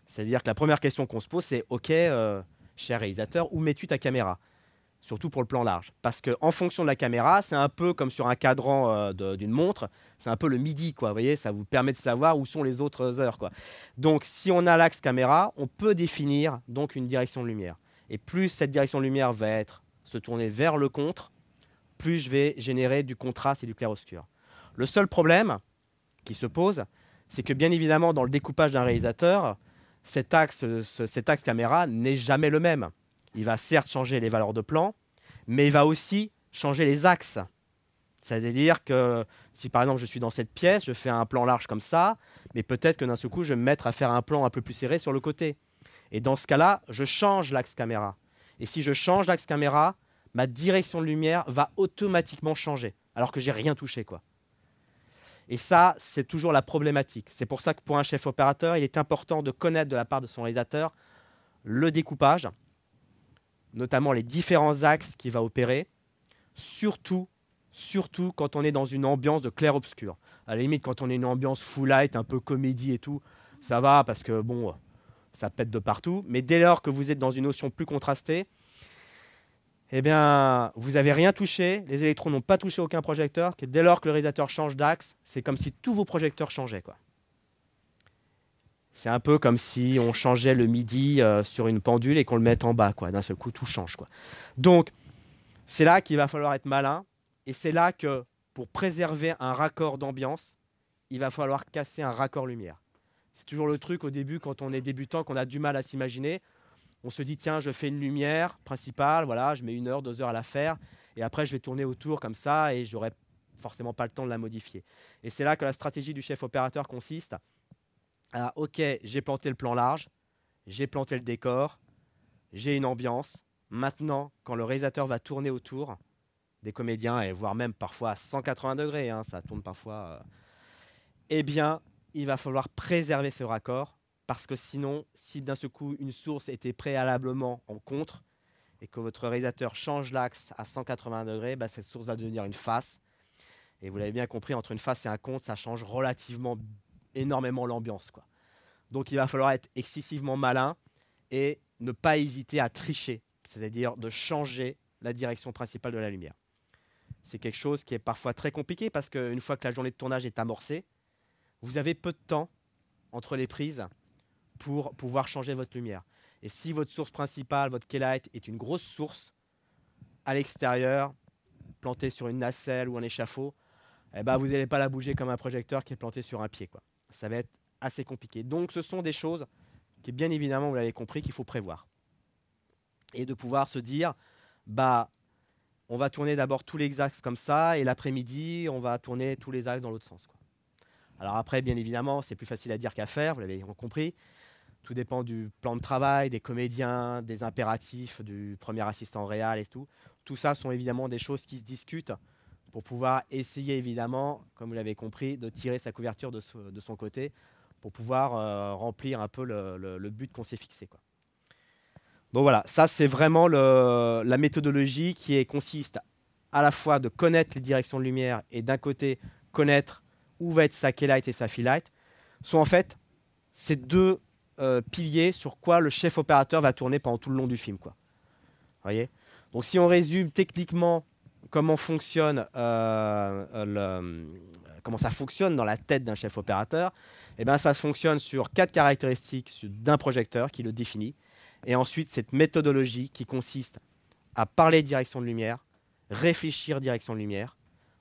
C'est-à-dire que la première question qu'on se pose, c'est OK, euh, cher réalisateur, où mets-tu ta caméra? Surtout pour le plan large. Parce qu'en fonction de la caméra, c'est un peu comme sur un cadran euh, d'une montre, c'est un peu le midi, quoi. Vous voyez, ça vous permet de savoir où sont les autres heures, quoi. Donc, si on a l'axe caméra, on peut définir donc une direction de lumière. Et plus cette direction de lumière va être se tourner vers le contre, plus je vais générer du contraste et du clair-obscur. Le seul problème qui se pose, c'est que bien évidemment, dans le découpage d'un réalisateur, cet axe, cet axe caméra n'est jamais le même il va certes changer les valeurs de plan, mais il va aussi changer les axes. C'est-à-dire que si par exemple je suis dans cette pièce, je fais un plan large comme ça, mais peut-être que d'un seul coup je vais me mettre à faire un plan un peu plus serré sur le côté. Et dans ce cas-là, je change l'axe caméra. Et si je change l'axe caméra, ma direction de lumière va automatiquement changer, alors que j'ai rien touché quoi. Et ça, c'est toujours la problématique. C'est pour ça que pour un chef opérateur, il est important de connaître de la part de son réalisateur le découpage, notamment les différents axes qu'il va opérer, surtout, surtout quand on est dans une ambiance de clair-obscur. À la limite, quand on est une ambiance full light, un peu comédie et tout, ça va parce que bon, ça pète de partout. Mais dès lors que vous êtes dans une notion plus contrastée, eh bien, vous n'avez rien touché, les électrons n'ont pas touché aucun projecteur. dès lors que le réalisateur change d'axe, c'est comme si tous vos projecteurs changeaient. Quoi. C'est un peu comme si on changeait le midi euh, sur une pendule et qu'on le mette en bas, quoi. D'un seul coup, tout change, quoi. Donc, c'est là qu'il va falloir être malin, et c'est là que, pour préserver un raccord d'ambiance, il va falloir casser un raccord lumière. C'est toujours le truc au début, quand on est débutant, qu'on a du mal à s'imaginer. On se dit, tiens, je fais une lumière principale, voilà, je mets une heure, deux heures à la faire, et après, je vais tourner autour comme ça, et j'aurai forcément pas le temps de la modifier. Et c'est là que la stratégie du chef opérateur consiste ah, ok, j'ai planté le plan large, j'ai planté le décor, j'ai une ambiance. Maintenant, quand le réalisateur va tourner autour des comédiens, et voire même parfois à 180 degrés, hein, ça tourne parfois, euh, eh bien, il va falloir préserver ce raccord, parce que sinon, si d'un seul coup une source était préalablement en contre, et que votre réalisateur change l'axe à 180 degrés, bah, cette source va devenir une face. Et vous l'avez bien compris, entre une face et un contre, ça change relativement énormément l'ambiance. Quoi. Donc il va falloir être excessivement malin et ne pas hésiter à tricher, c'est-à-dire de changer la direction principale de la lumière. C'est quelque chose qui est parfois très compliqué parce qu'une fois que la journée de tournage est amorcée, vous avez peu de temps entre les prises pour pouvoir changer votre lumière. Et si votre source principale, votre K-Light, est une grosse source à l'extérieur, plantée sur une nacelle ou un échafaud, eh ben, vous n'allez pas la bouger comme un projecteur qui est planté sur un pied. Quoi. Ça va être assez compliqué. Donc ce sont des choses qui, bien évidemment, vous l'avez compris, qu'il faut prévoir. Et de pouvoir se dire, bah, on va tourner d'abord tous les axes comme ça, et l'après-midi, on va tourner tous les axes dans l'autre sens. Alors après, bien évidemment, c'est plus facile à dire qu'à faire, vous l'avez compris. Tout dépend du plan de travail, des comédiens, des impératifs, du premier assistant réel et tout. Tout ça sont évidemment des choses qui se discutent pour pouvoir essayer évidemment, comme vous l'avez compris, de tirer sa couverture de, son côté pour pouvoir euh, remplir un peu le, but qu'on s'est fixé. Donc voilà, ça c'est vraiment la méthodologie qui consiste à la fois de connaître les directions de lumière et d'un côté connaître où va être sa keylight et sa light, sont en fait ces deux euh, piliers sur quoi le chef opérateur va tourner pendant tout le long du film. Quoi. Voyez? Donc si on résume techniquement comment fonctionne euh, le, comment ça fonctionne dans la tête d'un chef opérateur, eh ben ça fonctionne sur quatre caractéristiques d'un projecteur qui le définit, et ensuite cette méthodologie qui consiste à parler direction de lumière, réfléchir direction de lumière.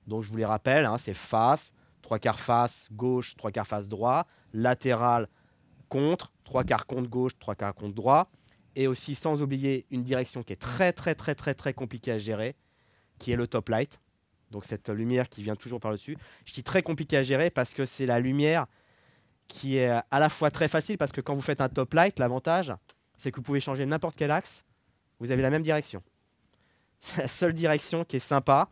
Donc je vous les rappelle, hein, c'est face, trois quarts face gauche, trois quarts face droit, latéral contre, trois quarts contre gauche, trois quarts contre droit, et aussi sans oublier une direction qui est très très très très compliquée à gérer, qui est le top light. Donc cette lumière qui vient toujours par le dessus. Je dis très compliqué à gérer parce que c'est la lumière qui est à la fois très facile parce que quand vous faites un top light, l'avantage, c'est que vous pouvez changer n'importe quel axe, vous avez la même direction. C'est la seule direction qui est sympa.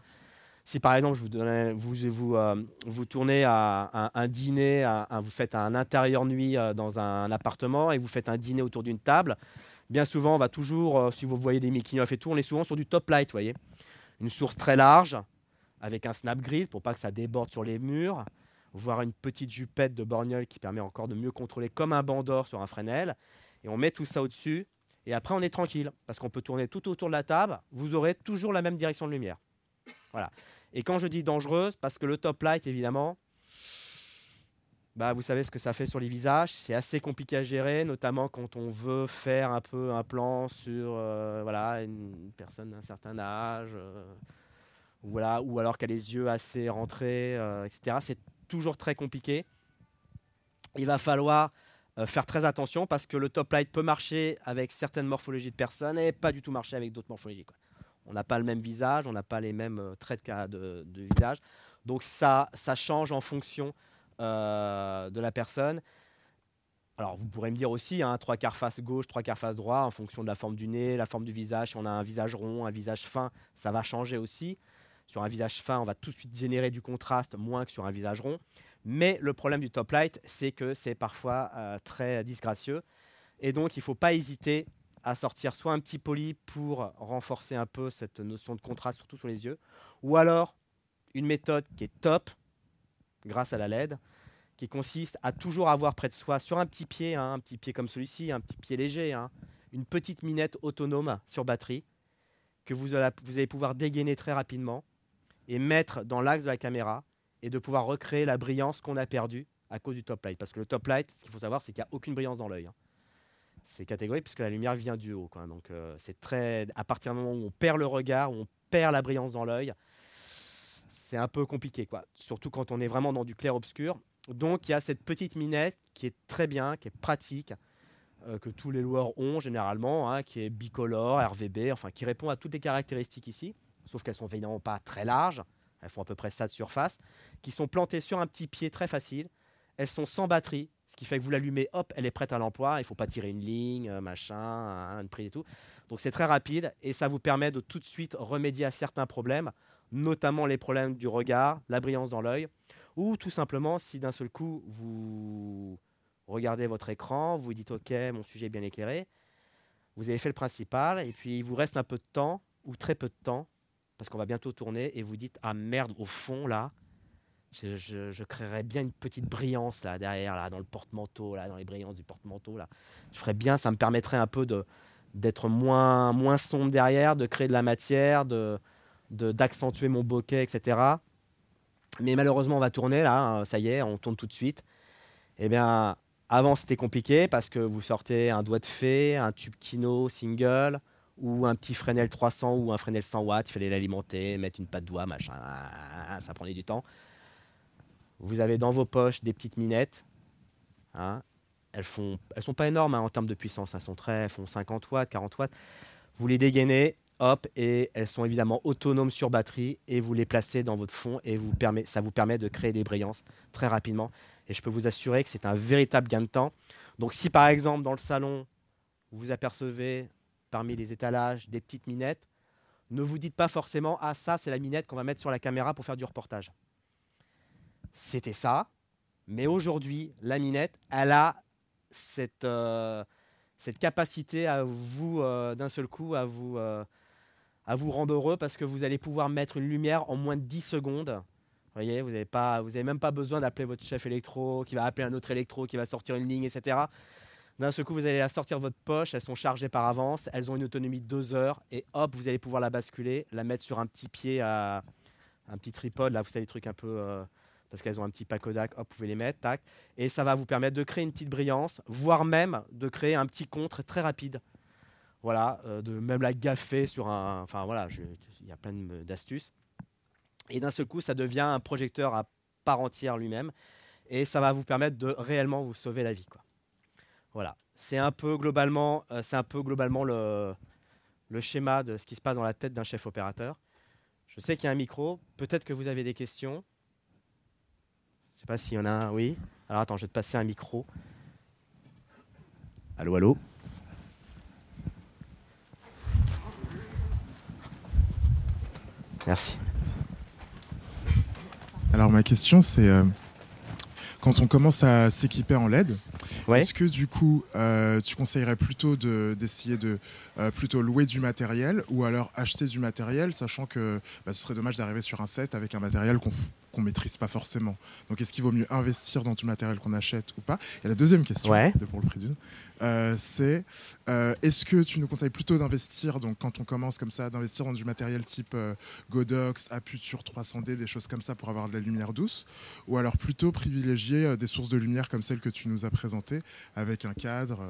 Si par exemple vous, vous, euh, vous, tournez à, un dîner, vous faites un intérieur nuit euh, dans un, appartement et vous faites un dîner autour d'une table, bien souvent on va toujours, euh, si vous voyez des making et tout, on est souvent sur du top light, vous voyez. Une source très large avec un snap grid pour pas que ça déborde sur les murs, voire une petite jupette de borgnole qui permet encore de mieux contrôler comme un bandor sur un Fresnel. Et on met tout ça au-dessus et après on est tranquille parce qu'on peut tourner tout autour de la table, vous aurez toujours la même direction de lumière. Voilà. Et quand je dis dangereuse, parce que le top light, évidemment, bah, vous savez ce que ça fait sur les visages. C'est assez compliqué à gérer, notamment quand on veut faire un peu un plan sur euh, voilà, une personne d'un certain âge, euh, voilà, ou alors qui a les yeux assez rentrés, euh, etc. C'est toujours très compliqué. Il va falloir faire très attention parce que le top light peut marcher avec certaines morphologies de personnes et pas du tout marcher avec d'autres morphologies. On n'a pas le même visage, on n'a pas les mêmes traits de, de, visage. Donc ça, ça change en fonction euh, de la personne. Alors vous pourrez me dire aussi, hein, trois quarts face gauche, trois quarts face droit, en fonction de la forme du nez, la forme du visage. Si on a un visage rond, un visage fin, ça va changer aussi. Sur un visage fin, on va tout de suite générer du contraste, moins que sur un visage rond. Mais le problème du top light, c'est que c'est parfois euh, très disgracieux. Et donc, il ne faut pas hésiter à sortir soit un petit poli pour renforcer un peu cette notion de contraste, surtout sur les yeux, ou alors une méthode qui est top, grâce à la LED, qui consiste à toujours avoir près de soi, sur un petit pied, hein, un petit pied comme celui-ci, un petit pied léger, hein, une petite minette autonome sur batterie, que vous allez, pouvoir dégainer très rapidement et mettre dans l'axe de la caméra et de pouvoir recréer la brillance qu'on a perdue à cause du top light. Parce que le top light, ce qu'il faut savoir, c'est qu'il n'y a aucune brillance dans l'œil. Hein c'est catégorique puisque la lumière vient du haut. Donc euh, c'est très. À partir du moment où on perd le regard, où on perd la brillance dans l'œil, c'est un peu compliqué, quoi. Surtout quand on est vraiment dans du clair-obscur. Donc il y a cette petite minette qui est très bien, qui est pratique, euh, que tous les loueurs ont généralement, hein, qui est bicolore, RVB, enfin qui répond à toutes les caractéristiques ici, sauf qu'elles sont évidemment pas très larges, elles font à peu près ça de surface, qui sont plantées sur un petit pied très facile. Elles sont sans batterie, ce qui fait que vous l'allumez, hop, elle est prête à l'emploi. Il faut pas tirer une ligne, euh, machin, une prise et tout. Donc c'est très rapide et ça vous permet de tout de suite remédier à certains problèmes, notamment les problèmes du regard, la brillance dans l'œil, ou tout simplement si d'un seul coup vous regardez votre écran, vous dites ok, mon sujet est bien éclairé, vous avez fait le principal et puis il vous reste un peu de temps ou très peu de temps parce qu'on va bientôt tourner et vous dites ah merde au fond là je, créerais bien une petite brillance là derrière, là, dans le porte-manteau, là, dans les brillances du porte-manteau. Là. Je ferais bien, ça me permettrait un peu de, d'être moins, moins sombre derrière, de créer de la matière, de, d'accentuer mon bokeh, etc. Mais malheureusement, on va tourner là, hein, ça y est, on tourne tout de suite. Eh bien, Avant, c'était compliqué parce que vous sortez un doigt de fée, un tube Kino single ou un petit Fresnel 300 ou un Fresnel 100 watts. Il fallait l'alimenter, mettre une patte doigt, machin. Ça prenait du temps. Vous avez dans vos poches des petites minettes. Hein. Elles font, elles sont pas énormes hein, en termes de puissance. Elles sont très, elles font 50 watts, 40 watts. Vous les dégainez, et elles sont évidemment autonomes sur batterie et vous les placez dans votre fond et vous permet, ça vous permet de créer des brillances très rapidement. Et je peux vous assurer que c'est un véritable gain de temps. Donc si par exemple dans le salon, vous apercevez parmi les étalages des petites minettes, ne vous dites pas forcément ah ça c'est la minette qu'on va mettre sur la caméra pour faire du reportage. C'était ça, mais aujourd'hui la minette, elle a cette, euh, cette capacité à vous euh, d'un seul coup à vous euh, à vous rendre heureux parce que vous allez pouvoir mettre une lumière en moins de 10 secondes. Voyez, vous n'avez pas, vous avez même pas besoin d'appeler votre chef électro, qui va appeler un autre électro, qui va sortir une ligne, etc. D'un seul coup, vous allez la sortir de votre poche, elles sont chargées par avance, elles ont une autonomie de 2 heures, et hop, vous allez pouvoir la basculer, la mettre sur un petit pied, un petit tripode, là, vous savez, les trucs un peu... Euh, parce qu'elles ont un petit pacodac, hop, vous pouvez les mettre, tac, et ça va vous permettre de créer une petite brillance, voire même de créer un petit contre très rapide voilà, euh, de même la gaffer sur un. Enfin voilà, il y a plein d'astuces. Et d'un seul coup, ça devient un projecteur à part entière lui-même. Et ça va vous permettre de réellement vous sauver la vie. Quoi. Voilà. C'est un peu globalement, euh, un peu globalement le, le schéma de ce qui se passe dans la tête d'un chef opérateur. Je sais qu'il y a un micro. Peut-être que vous avez des questions. Je ne sais pas s'il y en a un. Oui. Alors attends, je vais te passer un micro. Allô, allô? Merci. Alors ma question c'est euh, quand on commence à s'équiper en LED, est-ce que du coup euh, tu conseillerais plutôt d'essayer de, euh, plutôt louer du matériel ou alors acheter du matériel, sachant que bah, ce serait dommage d'arriver sur un set avec un matériel qu'on qu'on maîtrise pas forcément. Donc est-ce qu'il vaut mieux investir dans du matériel qu'on achète ou pas? Et la deuxième question, de pour le prix d'une, euh, c'est euh, est-ce que tu nous conseilles plutôt d'investir, donc quand on commence comme ça, d'investir dans du matériel type euh, Godox, Aputure 300D, des choses comme ça pour avoir de la lumière douce, ou alors plutôt privilégier des sources de lumière comme celles que tu nous as présentées avec un cadre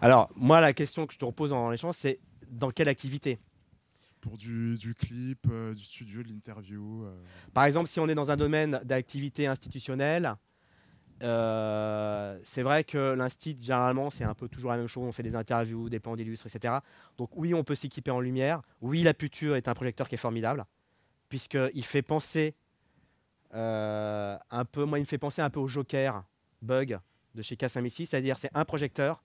Alors moi la question que je te repose en échange c'est dans quelle activité? Pour du, clip, du studio, de l'interview Par exemple, si on est dans un domaine d'activité institutionnelle, euh, c'est vrai que l'instit, généralement, c'est un peu toujours la même chose. On fait des interviews, des plans d'illustres, etc. Donc oui, on peut s'équiper en lumière. Oui, la Puture est un projecteur qui est formidable, puisqu'il fait penser euh, un peu, moi, il me fait penser un peu au Joker Bug de chez K5 c'est-à-dire c'est un projecteur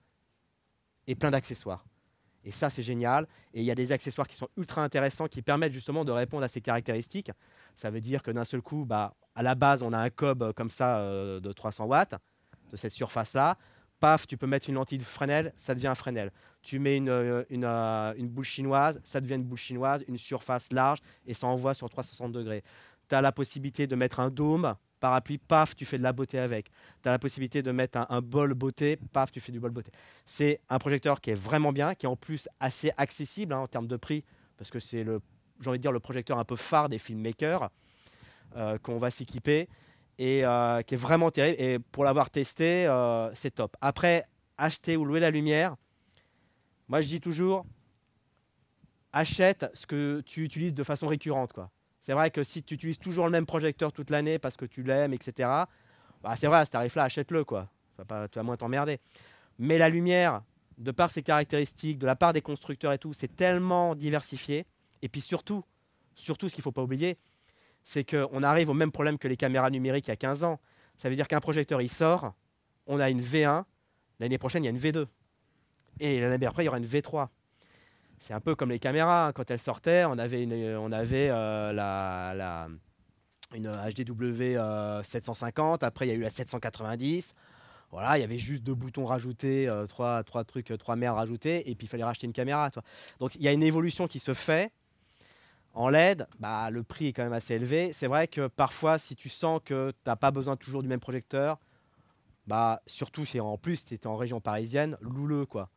et plein d'accessoires. Et ça, c'est génial. Et il y a des accessoires qui sont ultra intéressants qui permettent justement de répondre à ces caractéristiques. Ça veut dire que d'un seul coup, bah, à la base, on a un cob comme ça euh, de 300 watts, de cette surface-là. Paf, tu peux mettre une lentille de Fresnel, ça devient un Fresnel. Tu mets une, euh, euh, une, boule chinoise, ça devient une boule chinoise, une surface large, et ça envoie sur 360 degrés. Tu as la possibilité de mettre un dôme, parapluie, paf, tu fais de la beauté avec. Tu as la possibilité de mettre un, bol beauté, paf, tu fais du bol beauté. C'est un projecteur qui est vraiment bien, qui est en plus assez accessible hein, en termes de prix, parce que c'est le, j'ai dire, le projecteur un peu phare des filmmakers. Euh, qu'on va s'équiper et euh, qui est vraiment terrible. Et pour l'avoir testé, euh, c'est top. Après, acheter ou louer la lumière, moi je dis toujours, achète ce que tu utilises de façon récurrente. Quoi. C'est vrai que si tu utilises toujours le même projecteur toute l'année parce que tu l'aimes, etc., bah, c'est vrai, à ce tarif-là, achète-le. Quoi. Tu vas moins t'emmerder. Mais la lumière, de par ses caractéristiques, de la part des constructeurs et tout, c'est tellement diversifié. Et puis surtout, surtout ce qu'il ne faut pas oublier, c'est qu'on arrive au même problème que les caméras numériques il y a 15 ans. Ça veut dire qu'un projecteur, il sort, on a une V1, l'année prochaine, il y a une V2. Et l'année après, il y aura une V3. C'est un peu comme les caméras. Hein. Quand elles sortaient, on avait, une, avait euh, la, HDW 750, après il y a eu la 790. Voilà, il y avait juste deux boutons rajoutés, euh, trois, trois trucs, trois mers rajoutés, et puis il fallait racheter une caméra. Donc il y a une évolution qui se fait. En LED, bah, le prix est quand même assez élevé. C'est vrai que parfois, si tu sens que tu n'as pas besoin toujours du même projecteur, bah, surtout si en plus tu es en région parisienne, loue-le. Quoi.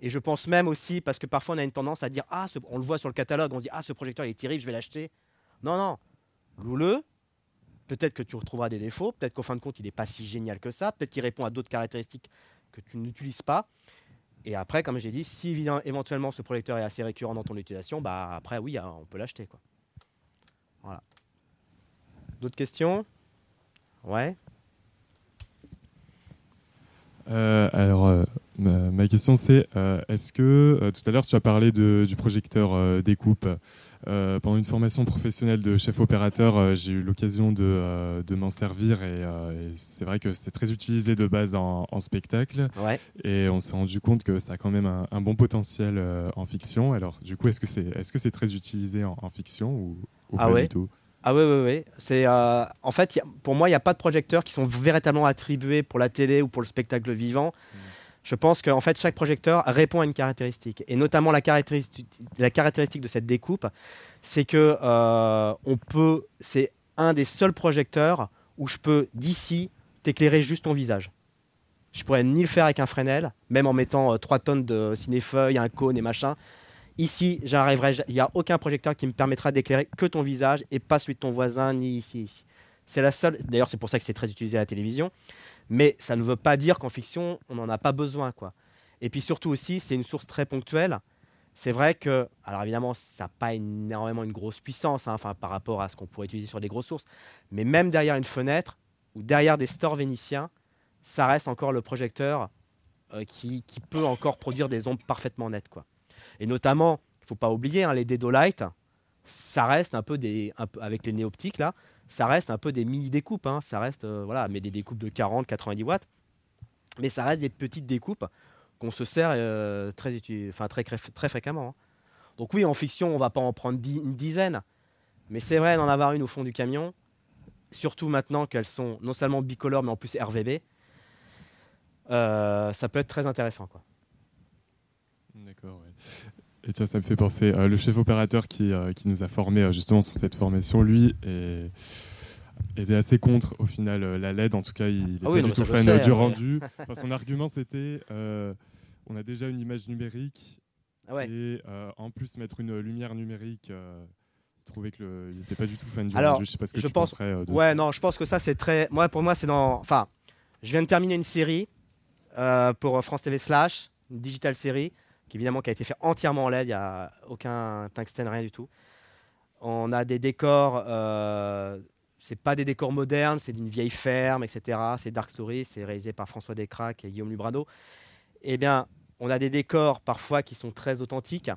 Et je pense même aussi, parce que parfois on a une tendance à dire Ah, on le voit sur le catalogue, on dit Ah, ce projecteur il est terrible, je vais l'acheter. Non, non, loue-le, peut-être que tu retrouveras des défauts, peut-être qu'au fin de compte, il n'est pas si génial que ça, peut-être qu'il répond à d'autres caractéristiques que tu n'utilises pas. Et après, comme j'ai dit, si éventuellement ce projecteur est assez récurrent dans ton utilisation, bah après oui, hein, on peut l'acheter quoi. Voilà. D'autres questions? Ouais. Euh, alors, euh, ma, question c'est euh, est-ce que tout à l'heure tu as parlé du projecteur découpe pendant une formation professionnelle de chef opérateur, j'ai eu l'occasion de, m'en servir et, c'est vrai que c'est très utilisé de base en, spectacle. Et on s'est rendu compte que ça a quand même un, bon potentiel en fiction. Alors, du coup, est-ce que c'est est -ce c'est très utilisé en, fiction ou, ah pas ouais. du tout? Ah oui, oui, oui. C'est, euh, en fait, pour moi, il n'y a pas de projecteurs qui sont véritablement attribués pour la télé ou pour le spectacle vivant. Mm. Je pense qu'en fait, chaque projecteur répond à une caractéristique. Et notamment, la caractéristique, de cette découpe, c'est que euh, on peut, c'est un des seuls projecteurs où je peux, d'ici, t'éclairer juste ton visage. Je pourrais ni le faire avec un Fresnel, même en mettant 3 euh, tonnes de cinéfeuilles, un cône et machin. Ici, j'arriverai, il n'y a aucun projecteur qui me permettra d'éclairer que ton visage et pas celui de ton voisin, ni ici, ici. C'est la seule. D'ailleurs, c'est pour ça que c'est très utilisé à la télévision. Mais ça ne veut pas dire qu'en fiction, on n'en a pas besoin, quoi. Et puis surtout aussi, c'est une source très ponctuelle. C'est vrai que, alors évidemment, ça n'a pas énormément une grosse puissance, hein, enfin par rapport à ce qu'on pourrait utiliser sur des grosses sources. Mais même derrière une fenêtre ou derrière des stores vénitiens, ça reste encore le projecteur euh, qui, qui, peut encore produire des ombres parfaitement nettes, quoi. Et notamment, il ne faut pas oublier, hein, les Dedolight, ça reste un peu des. avec les néoptiques là, ça reste un peu des mini découpes. Hein. ça reste, euh, voilà, mais des découpes de 40, 90 watts. Mais ça reste des petites découpes qu'on se sert euh, très, enfin, très, très fréquemment. Hein. Donc oui, en fiction, on va pas en prendre une dizaine. Mais c'est vrai d'en avoir une au fond du camion. Surtout maintenant qu'elles sont non seulement bicolores, mais en plus RVB. Euh, ça peut être très intéressant. Quoi. D'accord, Et tiens, ça me fait penser, euh, le chef opérateur qui, euh, qui nous a formé euh, justement sur cette formation, lui, était assez contre au final la LED. En tout cas, il n'est ah pas du tout fan du rendu. son argument, c'était on a déjà une image numérique ah et en plus mettre une lumière numérique. il trouvait qu'il n'était pas du tout fan du rendu. Je sais pas ce que je tu pense. ouais, non, je pense que ça c'est très. Moi, pour moi, c'est dans. Enfin, je viens de terminer une série pour France TV Slash, une digital série qui évidemment qui a été fait entièrement en LED, il n'y a aucun tungstène, rien du tout. On a des décors, euh, c'est pas des décors modernes, c'est d'une vieille ferme, etc. C'est Dark Story, c'est réalisé par François Descraques et Guillaume Lubrado. Eh bien, on a des décors parfois qui sont très authentiques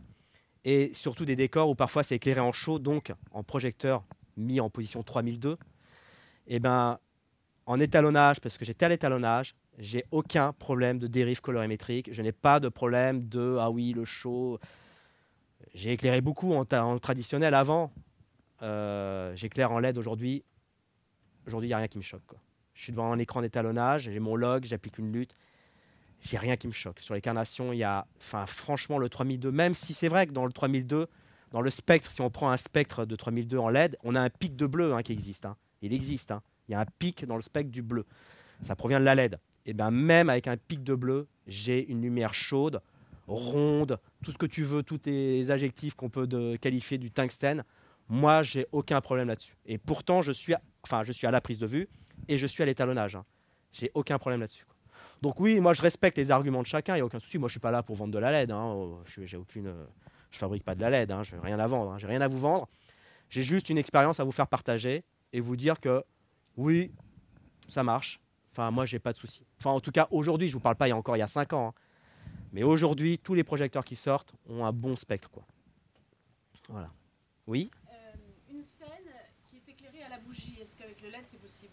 et surtout des décors où parfois c'est éclairé en chaud, donc en projecteur mis en position 3002. Eh bien, en étalonnage, parce que j'étais à l'étalonnage, j'ai aucun problème de dérive colorimétrique. Je n'ai pas de problème de ah oui, le show. J'ai éclairé beaucoup en, traditionnel avant. Euh, j'éclaire en LED aujourd'hui. Aujourd'hui, il n'y a rien qui me choque. Je suis devant un écran d'étalonnage, j'ai mon log, j'applique une lutte. J'ai rien qui me choque. Sur les carnations, il y a, enfin, franchement, le 3002, même si c'est vrai que dans le 3002, dans le spectre, si on prend un spectre de 3002 en LED, on a un pic de bleu hein, qui existe. Hein. Il existe. Hein. Il y a un pic dans le spectre du bleu. Ça provient de la LED et bien même avec un pic de bleu, j'ai une lumière chaude, ronde, tout ce que tu veux, tous les adjectifs qu'on peut qualifier du tungstène. Moi, j'ai aucun problème là-dessus. Et pourtant, je suis, à, enfin, je suis à la prise de vue et je suis à l'étalonnage. Hein. J'ai aucun problème là-dessus. Donc oui, moi, je respecte les arguments de chacun. Il n'y a aucun souci. Moi, je suis pas là pour vendre de la LED. Hein. Oh, je, aucune, je fabrique pas de la LED. Hein. Je n'ai rien à vendre. Hein. J'ai rien à vous vendre. J'ai juste une expérience à vous faire partager et vous dire que oui, ça marche. Enfin, moi, j'ai pas de souci. Enfin, en tout cas, aujourd'hui, je vous parle pas il y a encore il y a 5 ans. Hein. Mais aujourd'hui, tous les projecteurs qui sortent ont un bon spectre. Quoi. Voilà. Oui? Euh, Une scène qui est éclairée à la bougie, est-ce qu'avec le LED, c'est possible?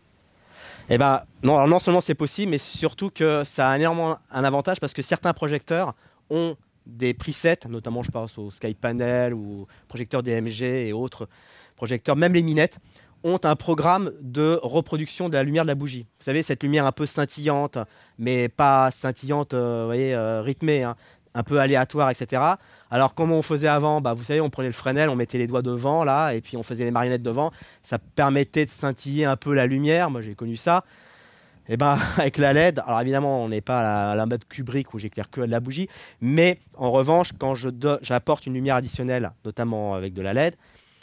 Eh ben, non, non seulement c'est possible, mais surtout que ça a énormément un avantage parce que certains projecteurs ont des presets, notamment je pense au Sky Panel ou projecteurs DMG et autres projecteurs, même les minettes, ont un programme de reproduction de la lumière de la bougie. Vous savez, cette lumière un peu scintillante, mais pas scintillante, euh, vous voyez, euh, rythmée, hein, un peu aléatoire, etc. Alors, comment on faisait avant? Bah, Vous savez, on prenait le Fresnel, on mettait les doigts devant, là, et puis on faisait les marionnettes devant. Ça permettait de scintiller un peu la lumière. Moi, j'ai connu ça. Et eh ben avec la LED, alors évidemment, on n'est pas à la, mode Kubrick où j'éclaire que de la bougie, mais en revanche, quand j'apporte une lumière additionnelle, notamment avec de la LED,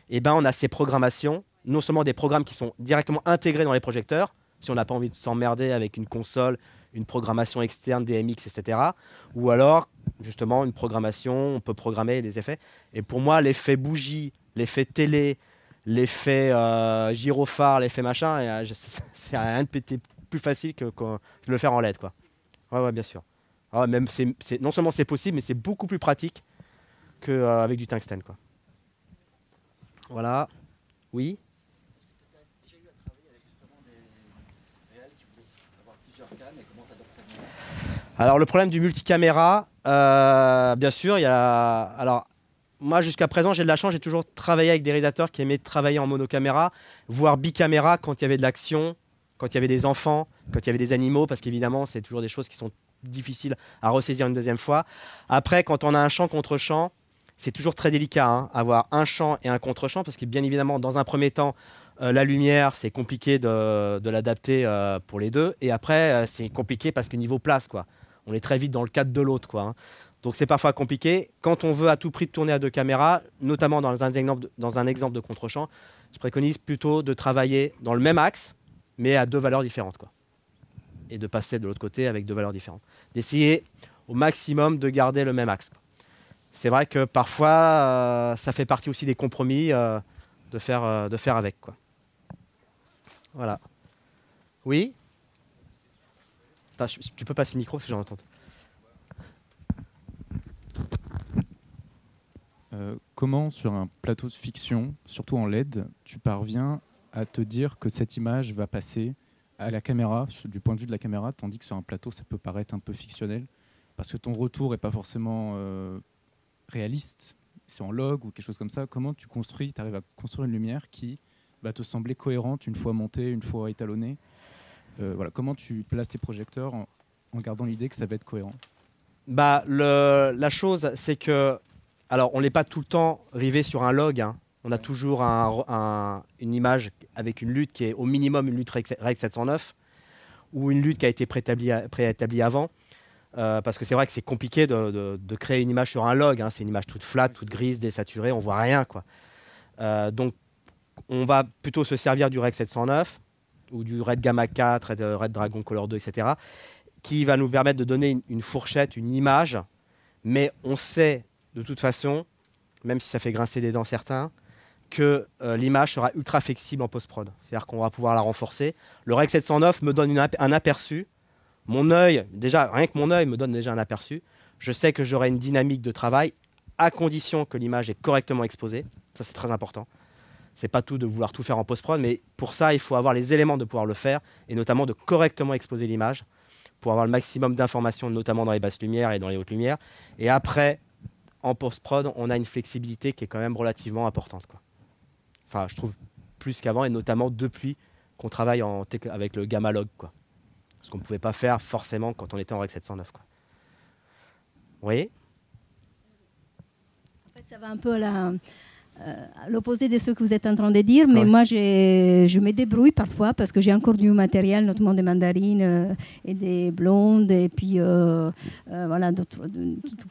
et eh ben on a ces programmations non seulement des programmes qui sont directement intégrés dans les projecteurs, si on n'a pas envie de s'emmerder avec une console, une programmation externe, DMX, etc. Ou alors, justement, une programmation, on peut programmer des effets. Et pour moi, l'effet bougie, l'effet télé, l'effet euh, gyrophare, l'effet machin, c'est rien de plus facile que, de le faire en LED. Quoi. Bien sûr. Ah non seulement c'est possible, mais c'est beaucoup plus pratique qu'avec euh, du tungstène. Voilà. Oui? Alors le problème du multicaméra, euh, bien sûr, il y a. Alors moi jusqu'à présent j'ai de la chance, j'ai toujours travaillé avec des réalisateurs qui aimaient travailler en monocaméra, voire bicaméra quand il y avait de l'action, quand il y avait des enfants, quand il y avait des animaux, parce qu'évidemment c'est toujours des choses qui sont difficiles à ressaisir une deuxième fois. Après, quand on a un champ contre champ, c'est toujours très délicat, hein, avoir un champ et un contre champ, parce que bien évidemment dans un premier temps euh, la lumière, c'est compliqué de, l'adapter euh, pour les deux. Et après, c'est compliqué parce que niveau place, quoi on est très vite dans le cadre de l'autre. Hein. Donc c'est parfois compliqué. Quand on veut à tout prix tourner à deux caméras, notamment dans un exemple de, contre-champ, je préconise plutôt de travailler dans le même axe, mais à deux valeurs différentes. Et de passer de l'autre côté avec deux valeurs différentes. D'essayer au maximum de garder le même axe. C'est vrai que parfois, euh, ça fait partie aussi des compromis euh, de, faire, euh, de faire avec. Voilà. Oui? Tu peux passer le micro si j'en entends. Euh, comment, sur un plateau de fiction, surtout en LED, tu parviens à te dire que cette image va passer à la caméra, du point de vue de la caméra, tandis que sur un plateau, ça peut paraître un peu fictionnel, parce que ton retour n'est pas forcément euh, réaliste, c'est en log ou quelque chose comme ça. Comment tu construis, tu arrives à construire une lumière qui va te sembler cohérente une fois montée, une fois étalonnée voilà, comment tu places tes projecteurs en, gardant l'idée que ça va être cohérent bah, La chose, c'est que, alors on n'est pas tout le temps rivé sur un log. Hein. On a toujours une image avec une lutte qui est au minimum une lutte REC 709 ou une lutte qui a été préétablie, avant. Euh, parce que c'est vrai que c'est compliqué de, créer une image sur un log. Hein. C'est une image toute flat, toute grise, désaturée, on voit rien. Euh, donc on va plutôt se servir du REC 709 ou du Red Gamma 4, Red, Red Dragon Color 2, etc., qui va nous permettre de donner une, fourchette, une image, mais on sait de toute façon, même si ça fait grincer des dents certains, que euh, l'image sera ultra flexible en post-prod. C'est-à-dire qu'on va pouvoir la renforcer. Le Rec 709 me donne un aperçu. Mon œil, déjà, rien que mon œil me donne déjà un aperçu. Je sais que j'aurai une dynamique de travail à condition que l'image est correctement exposée. Ça, c'est très important c'est pas tout de vouloir tout faire en post-prod, mais pour ça, il faut avoir les éléments de pouvoir le faire, et notamment de correctement exposer l'image, pour avoir le maximum d'informations, notamment dans les basses lumières et dans les hautes lumières. Et après, en post-prod, on a une flexibilité qui est quand même relativement importante. Enfin, je trouve plus qu'avant, et notamment depuis qu'on travaille avec le gamma log, quoi. Ce qu'on ne pouvait pas faire forcément quand on était en Rec 709. Quoi. Oui en fait, ça va un peu à la euh, l'opposé de ce que vous êtes en train de dire, mais moi je me débrouille parfois parce que j'ai encore du matériel, notamment des mandarines euh, et des blondes, et puis euh, voilà, d'autres,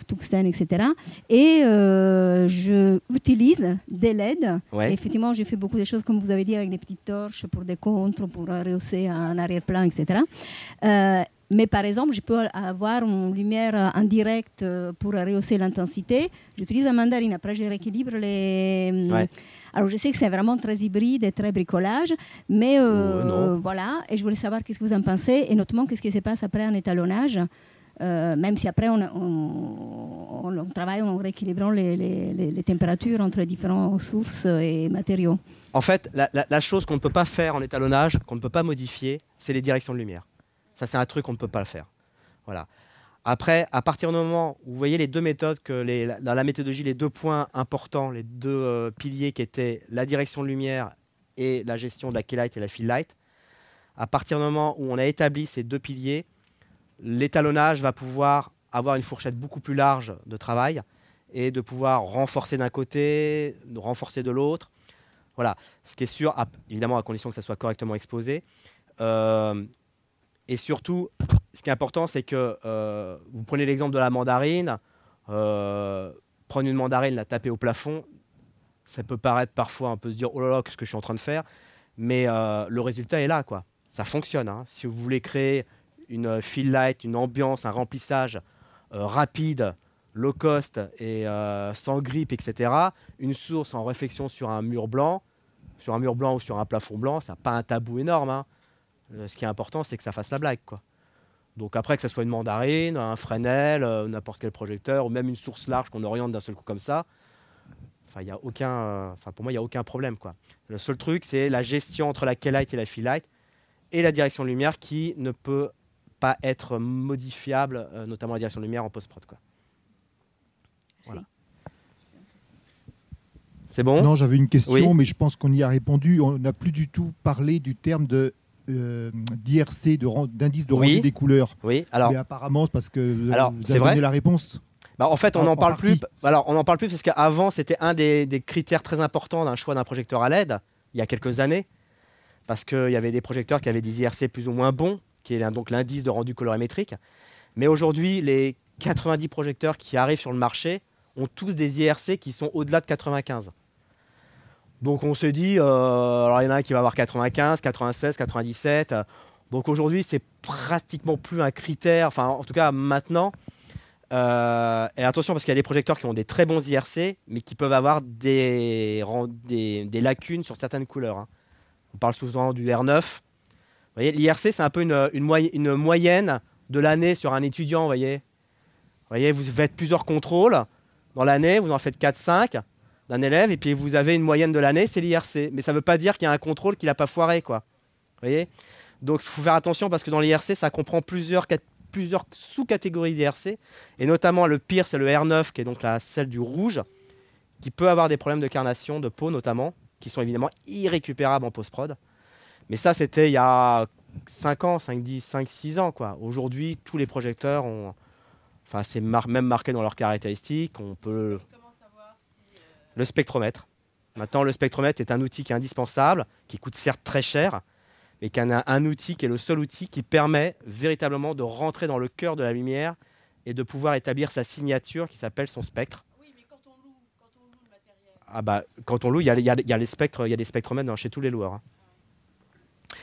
tuxen, etc. Et je utilise des LED. effectivement, j'ai fait beaucoup de choses, comme vous avez dit, avec des petites torches pour des contres, pour rehausser un arrière-plan, etc. Mais par exemple, je peux avoir une lumière en direct euh, pour rehausser l'intensité. J'utilise un mandarine. Après, je rééquilibre les. Euh, alors, je sais que c'est vraiment très hybride et très bricolage, mais euh, voilà. Et je voulais savoir qu'est-ce que vous en pensez et notamment qu'est-ce qui se passe après en étalonnage. même si après on, on, travaille en rééquilibrant les, les, températures entre différentes sources et matériaux. En fait, la, la chose qu'on ne peut pas faire en étalonnage, qu'on ne peut pas modifier, c'est les directions de lumière. Ça, c'est un truc qu'on ne peut pas le faire. Voilà. Après, à partir du moment où vous voyez les deux méthodes, que dans la méthodologie, les deux points importants, les deux euh, piliers qui étaient la direction de lumière et la gestion de la keylight et la field light, à partir du moment où on a établi ces deux piliers, l'étalonnage va pouvoir avoir une fourchette beaucoup plus large de travail et de pouvoir renforcer d'un côté, renforcer de l'autre. Voilà, ce qui est sûr, évidemment à condition que ça soit correctement exposé. Euh, et surtout, ce qui est important, c'est que euh, vous prenez l'exemple de la mandarine. Euh, prendre une mandarine, la taper au plafond, ça peut paraître parfois un peu se dire oh là là, qu'est-ce que je suis en train de faire, mais euh, le résultat est là, quoi. Ça fonctionne. Hein. Si vous voulez créer une fill light, une ambiance, un remplissage euh, rapide, low cost et euh, sans grippe, etc., une source en réflexion sur un mur blanc, sur un mur blanc ou sur un plafond blanc, ça n'a pas un tabou énorme. Hein. Ce qui est important, c'est que ça fasse la blague, quoi. Donc après, que ce soit une mandarine, un Fresnel, n'importe quel projecteur, ou même une source large qu'on oriente d'un seul coup comme ça, il y a aucun, euh, enfin pour moi, il n'y a aucun problème. Quoi. Le seul truc, c'est la gestion entre la K-Light et la Fill-Light et la direction de lumière qui ne peut pas être modifiable, euh, notamment la direction de lumière en post-prod. Quoi. Voilà. C'est bon? Non, j'avais une question, mais je pense qu'on y a répondu. On n'a plus du tout parlé du terme de euh, d'IRC, d'indice de, rendu des couleurs. Oui, alors. Mais apparemment, parce que alors, vous avez donné la réponse. Bah, en fait, on n'en parle plus. Alors, on en parle plus parce qu'avant, c'était un des, critères très importants d'un choix d'un projecteur à LED, il y a quelques années, parce qu'il y avait des projecteurs qui avaient des IRC plus ou moins bons, qui est donc l'indice de rendu colorimétrique. Mais aujourd'hui, les 90 projecteurs qui arrivent sur le marché ont tous des IRC qui sont au-delà de 95. Donc on se dit, euh, alors il y en a un qui va avoir 95, 96, 97. Donc aujourd'hui, c'est pratiquement plus un critère, enfin en tout cas maintenant, euh, et attention parce qu'il y a des projecteurs qui ont des très bons IRC, mais qui peuvent avoir des, lacunes sur certaines couleurs. Hein. On parle souvent du R9. Vous voyez, l'IRC, c'est un peu une, une, moyenne de l'année sur un étudiant. Vous voyez. vous voyez, vous faites plusieurs contrôles dans l'année, vous en faites 4-5 d'un élève, et puis vous avez une moyenne de l'année, c'est l'IRC. Mais ça ne veut pas dire qu'il y a un contrôle qui n'a pas foiré. Quoi. Vous voyez? Donc il faut faire attention parce que dans l'IRC, ça comprend plusieurs plusieurs sous-catégories d'IRC, et notamment le pire, c'est le R9, qui est donc la celle du rouge, qui peut avoir des problèmes de carnation, de peau notamment, qui sont évidemment irrécupérables en post-prod. Mais ça, c'était il y a 5 ans, 5, 10, 5, 6 ans. quoi. Aujourd'hui, tous les projecteurs ont. Enfin, c'est même marqué dans leurs caractéristiques. On peut. Le spectromètre. Maintenant, le spectromètre est un outil qui est indispensable, qui coûte certes très cher, et qu'un a un outil qui est le seul outil qui permet véritablement de rentrer dans le cœur de la lumière et de pouvoir établir sa signature qui s'appelle son spectre. Oui, mais quand on loue, quand on loue le matériel. Ah bah, quand on loue, il y a, les spectres, il y a des spectromètres chez tous les loueurs. Hein.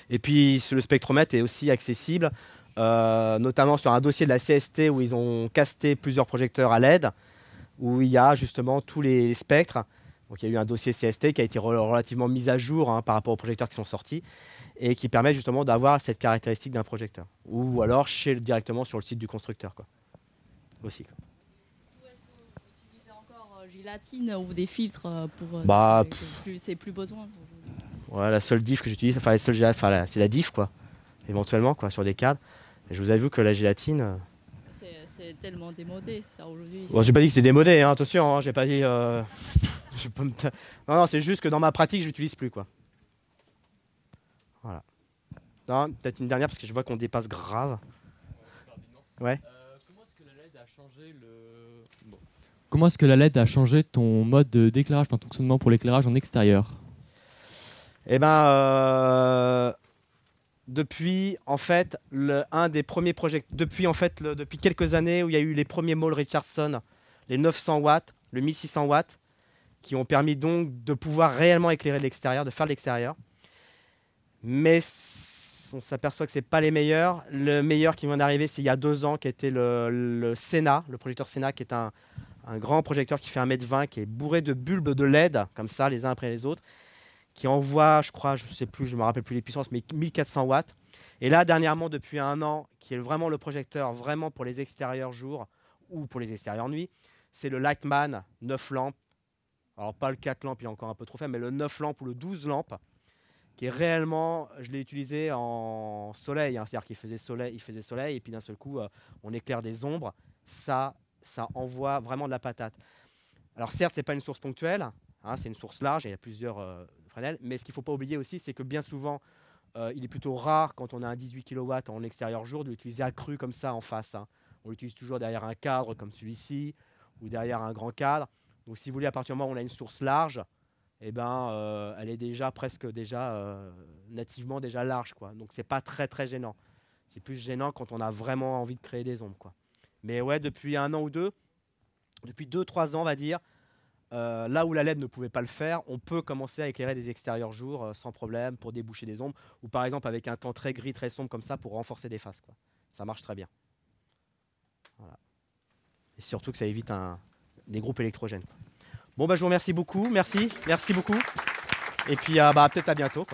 Et puis le spectromètre est aussi accessible, euh, notamment sur un dossier de la CST où ils ont casté plusieurs projecteurs à LED, où il y a justement tous les spectres. Donc il y a eu un dossier CST qui a été relativement mis à jour hein, par rapport aux projecteurs qui sont sortis et qui permet justement d'avoir cette caractéristique d'un projecteur. Ou alors chez, directement sur le site du constructeur. Quoi. Aussi. Quoi. Est-ce que vous utilisez encore euh, gélatine ou des filtres euh, pour euh, bah, c'est plus besoin ouais, la seule diff que j'utilise, enfin, enfin c'est la diff quoi, éventuellement quoi, sur des cadres. Et je vous avoue que la gélatine. C'est tellement démodé ça aujourd'hui. Bon, j'ai pas dit que c'était démodé, hein, attention, hein, j'ai pas dit. non, non, c'est juste que dans ma pratique, je l'utilise plus quoi. Voilà. peut-être une dernière parce que je vois qu'on dépasse grave. Ouais. Euh, comment est-ce que la LED a changé le. Comment est-ce que la LED a changé ton mode d'éclairage, ton fonctionnement pour l'éclairage en extérieur? Eh ben, euh, depuis en fait un des premiers projets, depuis en fait depuis quelques années où il y a eu les premiers malls Richardson, les 900 watts, le 1600 watts, qui ont permis donc de pouvoir réellement éclairer l'extérieur, de faire l'extérieur mais on s'aperçoit que ce n'est pas les meilleurs. Le meilleur qui vient d'arriver, c'est il y a deux ans, qui était le, le Sena, le projecteur Sena, qui est un, grand projecteur qui fait 1m20, qui est bourré de bulbes de LED, comme ça, les uns après les autres, qui envoie, je crois, je ne sais plus, je ne me rappelle plus les puissances, mais 1400 watts. Et là, dernièrement, depuis un an, qui est vraiment le projecteur vraiment pour les extérieurs jours ou pour les extérieurs nuit, c'est le Lightman 9 lampes. Alors, pas le 4 lampes, il est encore un peu trop faible, mais le 9 lampes ou le 12 lampes qui est réellement, je l'ai utilisé en soleil, hein, c'est-à-dire qu'il faisait soleil, il faisait soleil, et puis d'un seul coup, euh, on éclaire des ombres. Ça, ça envoie vraiment de la patate. Alors certes, c'est pas une source ponctuelle, hein, c'est une source large, il y a plusieurs euh, Mais ce qu'il ne faut pas oublier aussi, c'est que bien souvent, euh, il est plutôt rare quand on a un 18 kW en extérieur jour de l'utiliser accru comme ça en face. Hein. On l'utilise toujours derrière un cadre comme celui-ci, ou derrière un grand cadre. Donc si vous voulez, à partir du moment où on a une source large, eh ben, euh, elle est déjà presque déjà euh, nativement déjà large, quoi. Donc c'est pas très très gênant. C'est plus gênant quand on a vraiment envie de créer des ombres, quoi. Mais ouais, depuis un an ou deux, depuis deux trois ans, on va dire, euh, là où la LED ne pouvait pas le faire, on peut commencer à éclairer des extérieurs jour sans problème pour déboucher des ombres, ou par exemple avec un temps très gris, très sombre comme ça pour renforcer des faces. Ça marche très bien. Et surtout que ça évite des groupes électrogènes. Bon, bah, je vous remercie beaucoup. Merci, merci beaucoup. Et puis, bah, peut-être à bientôt.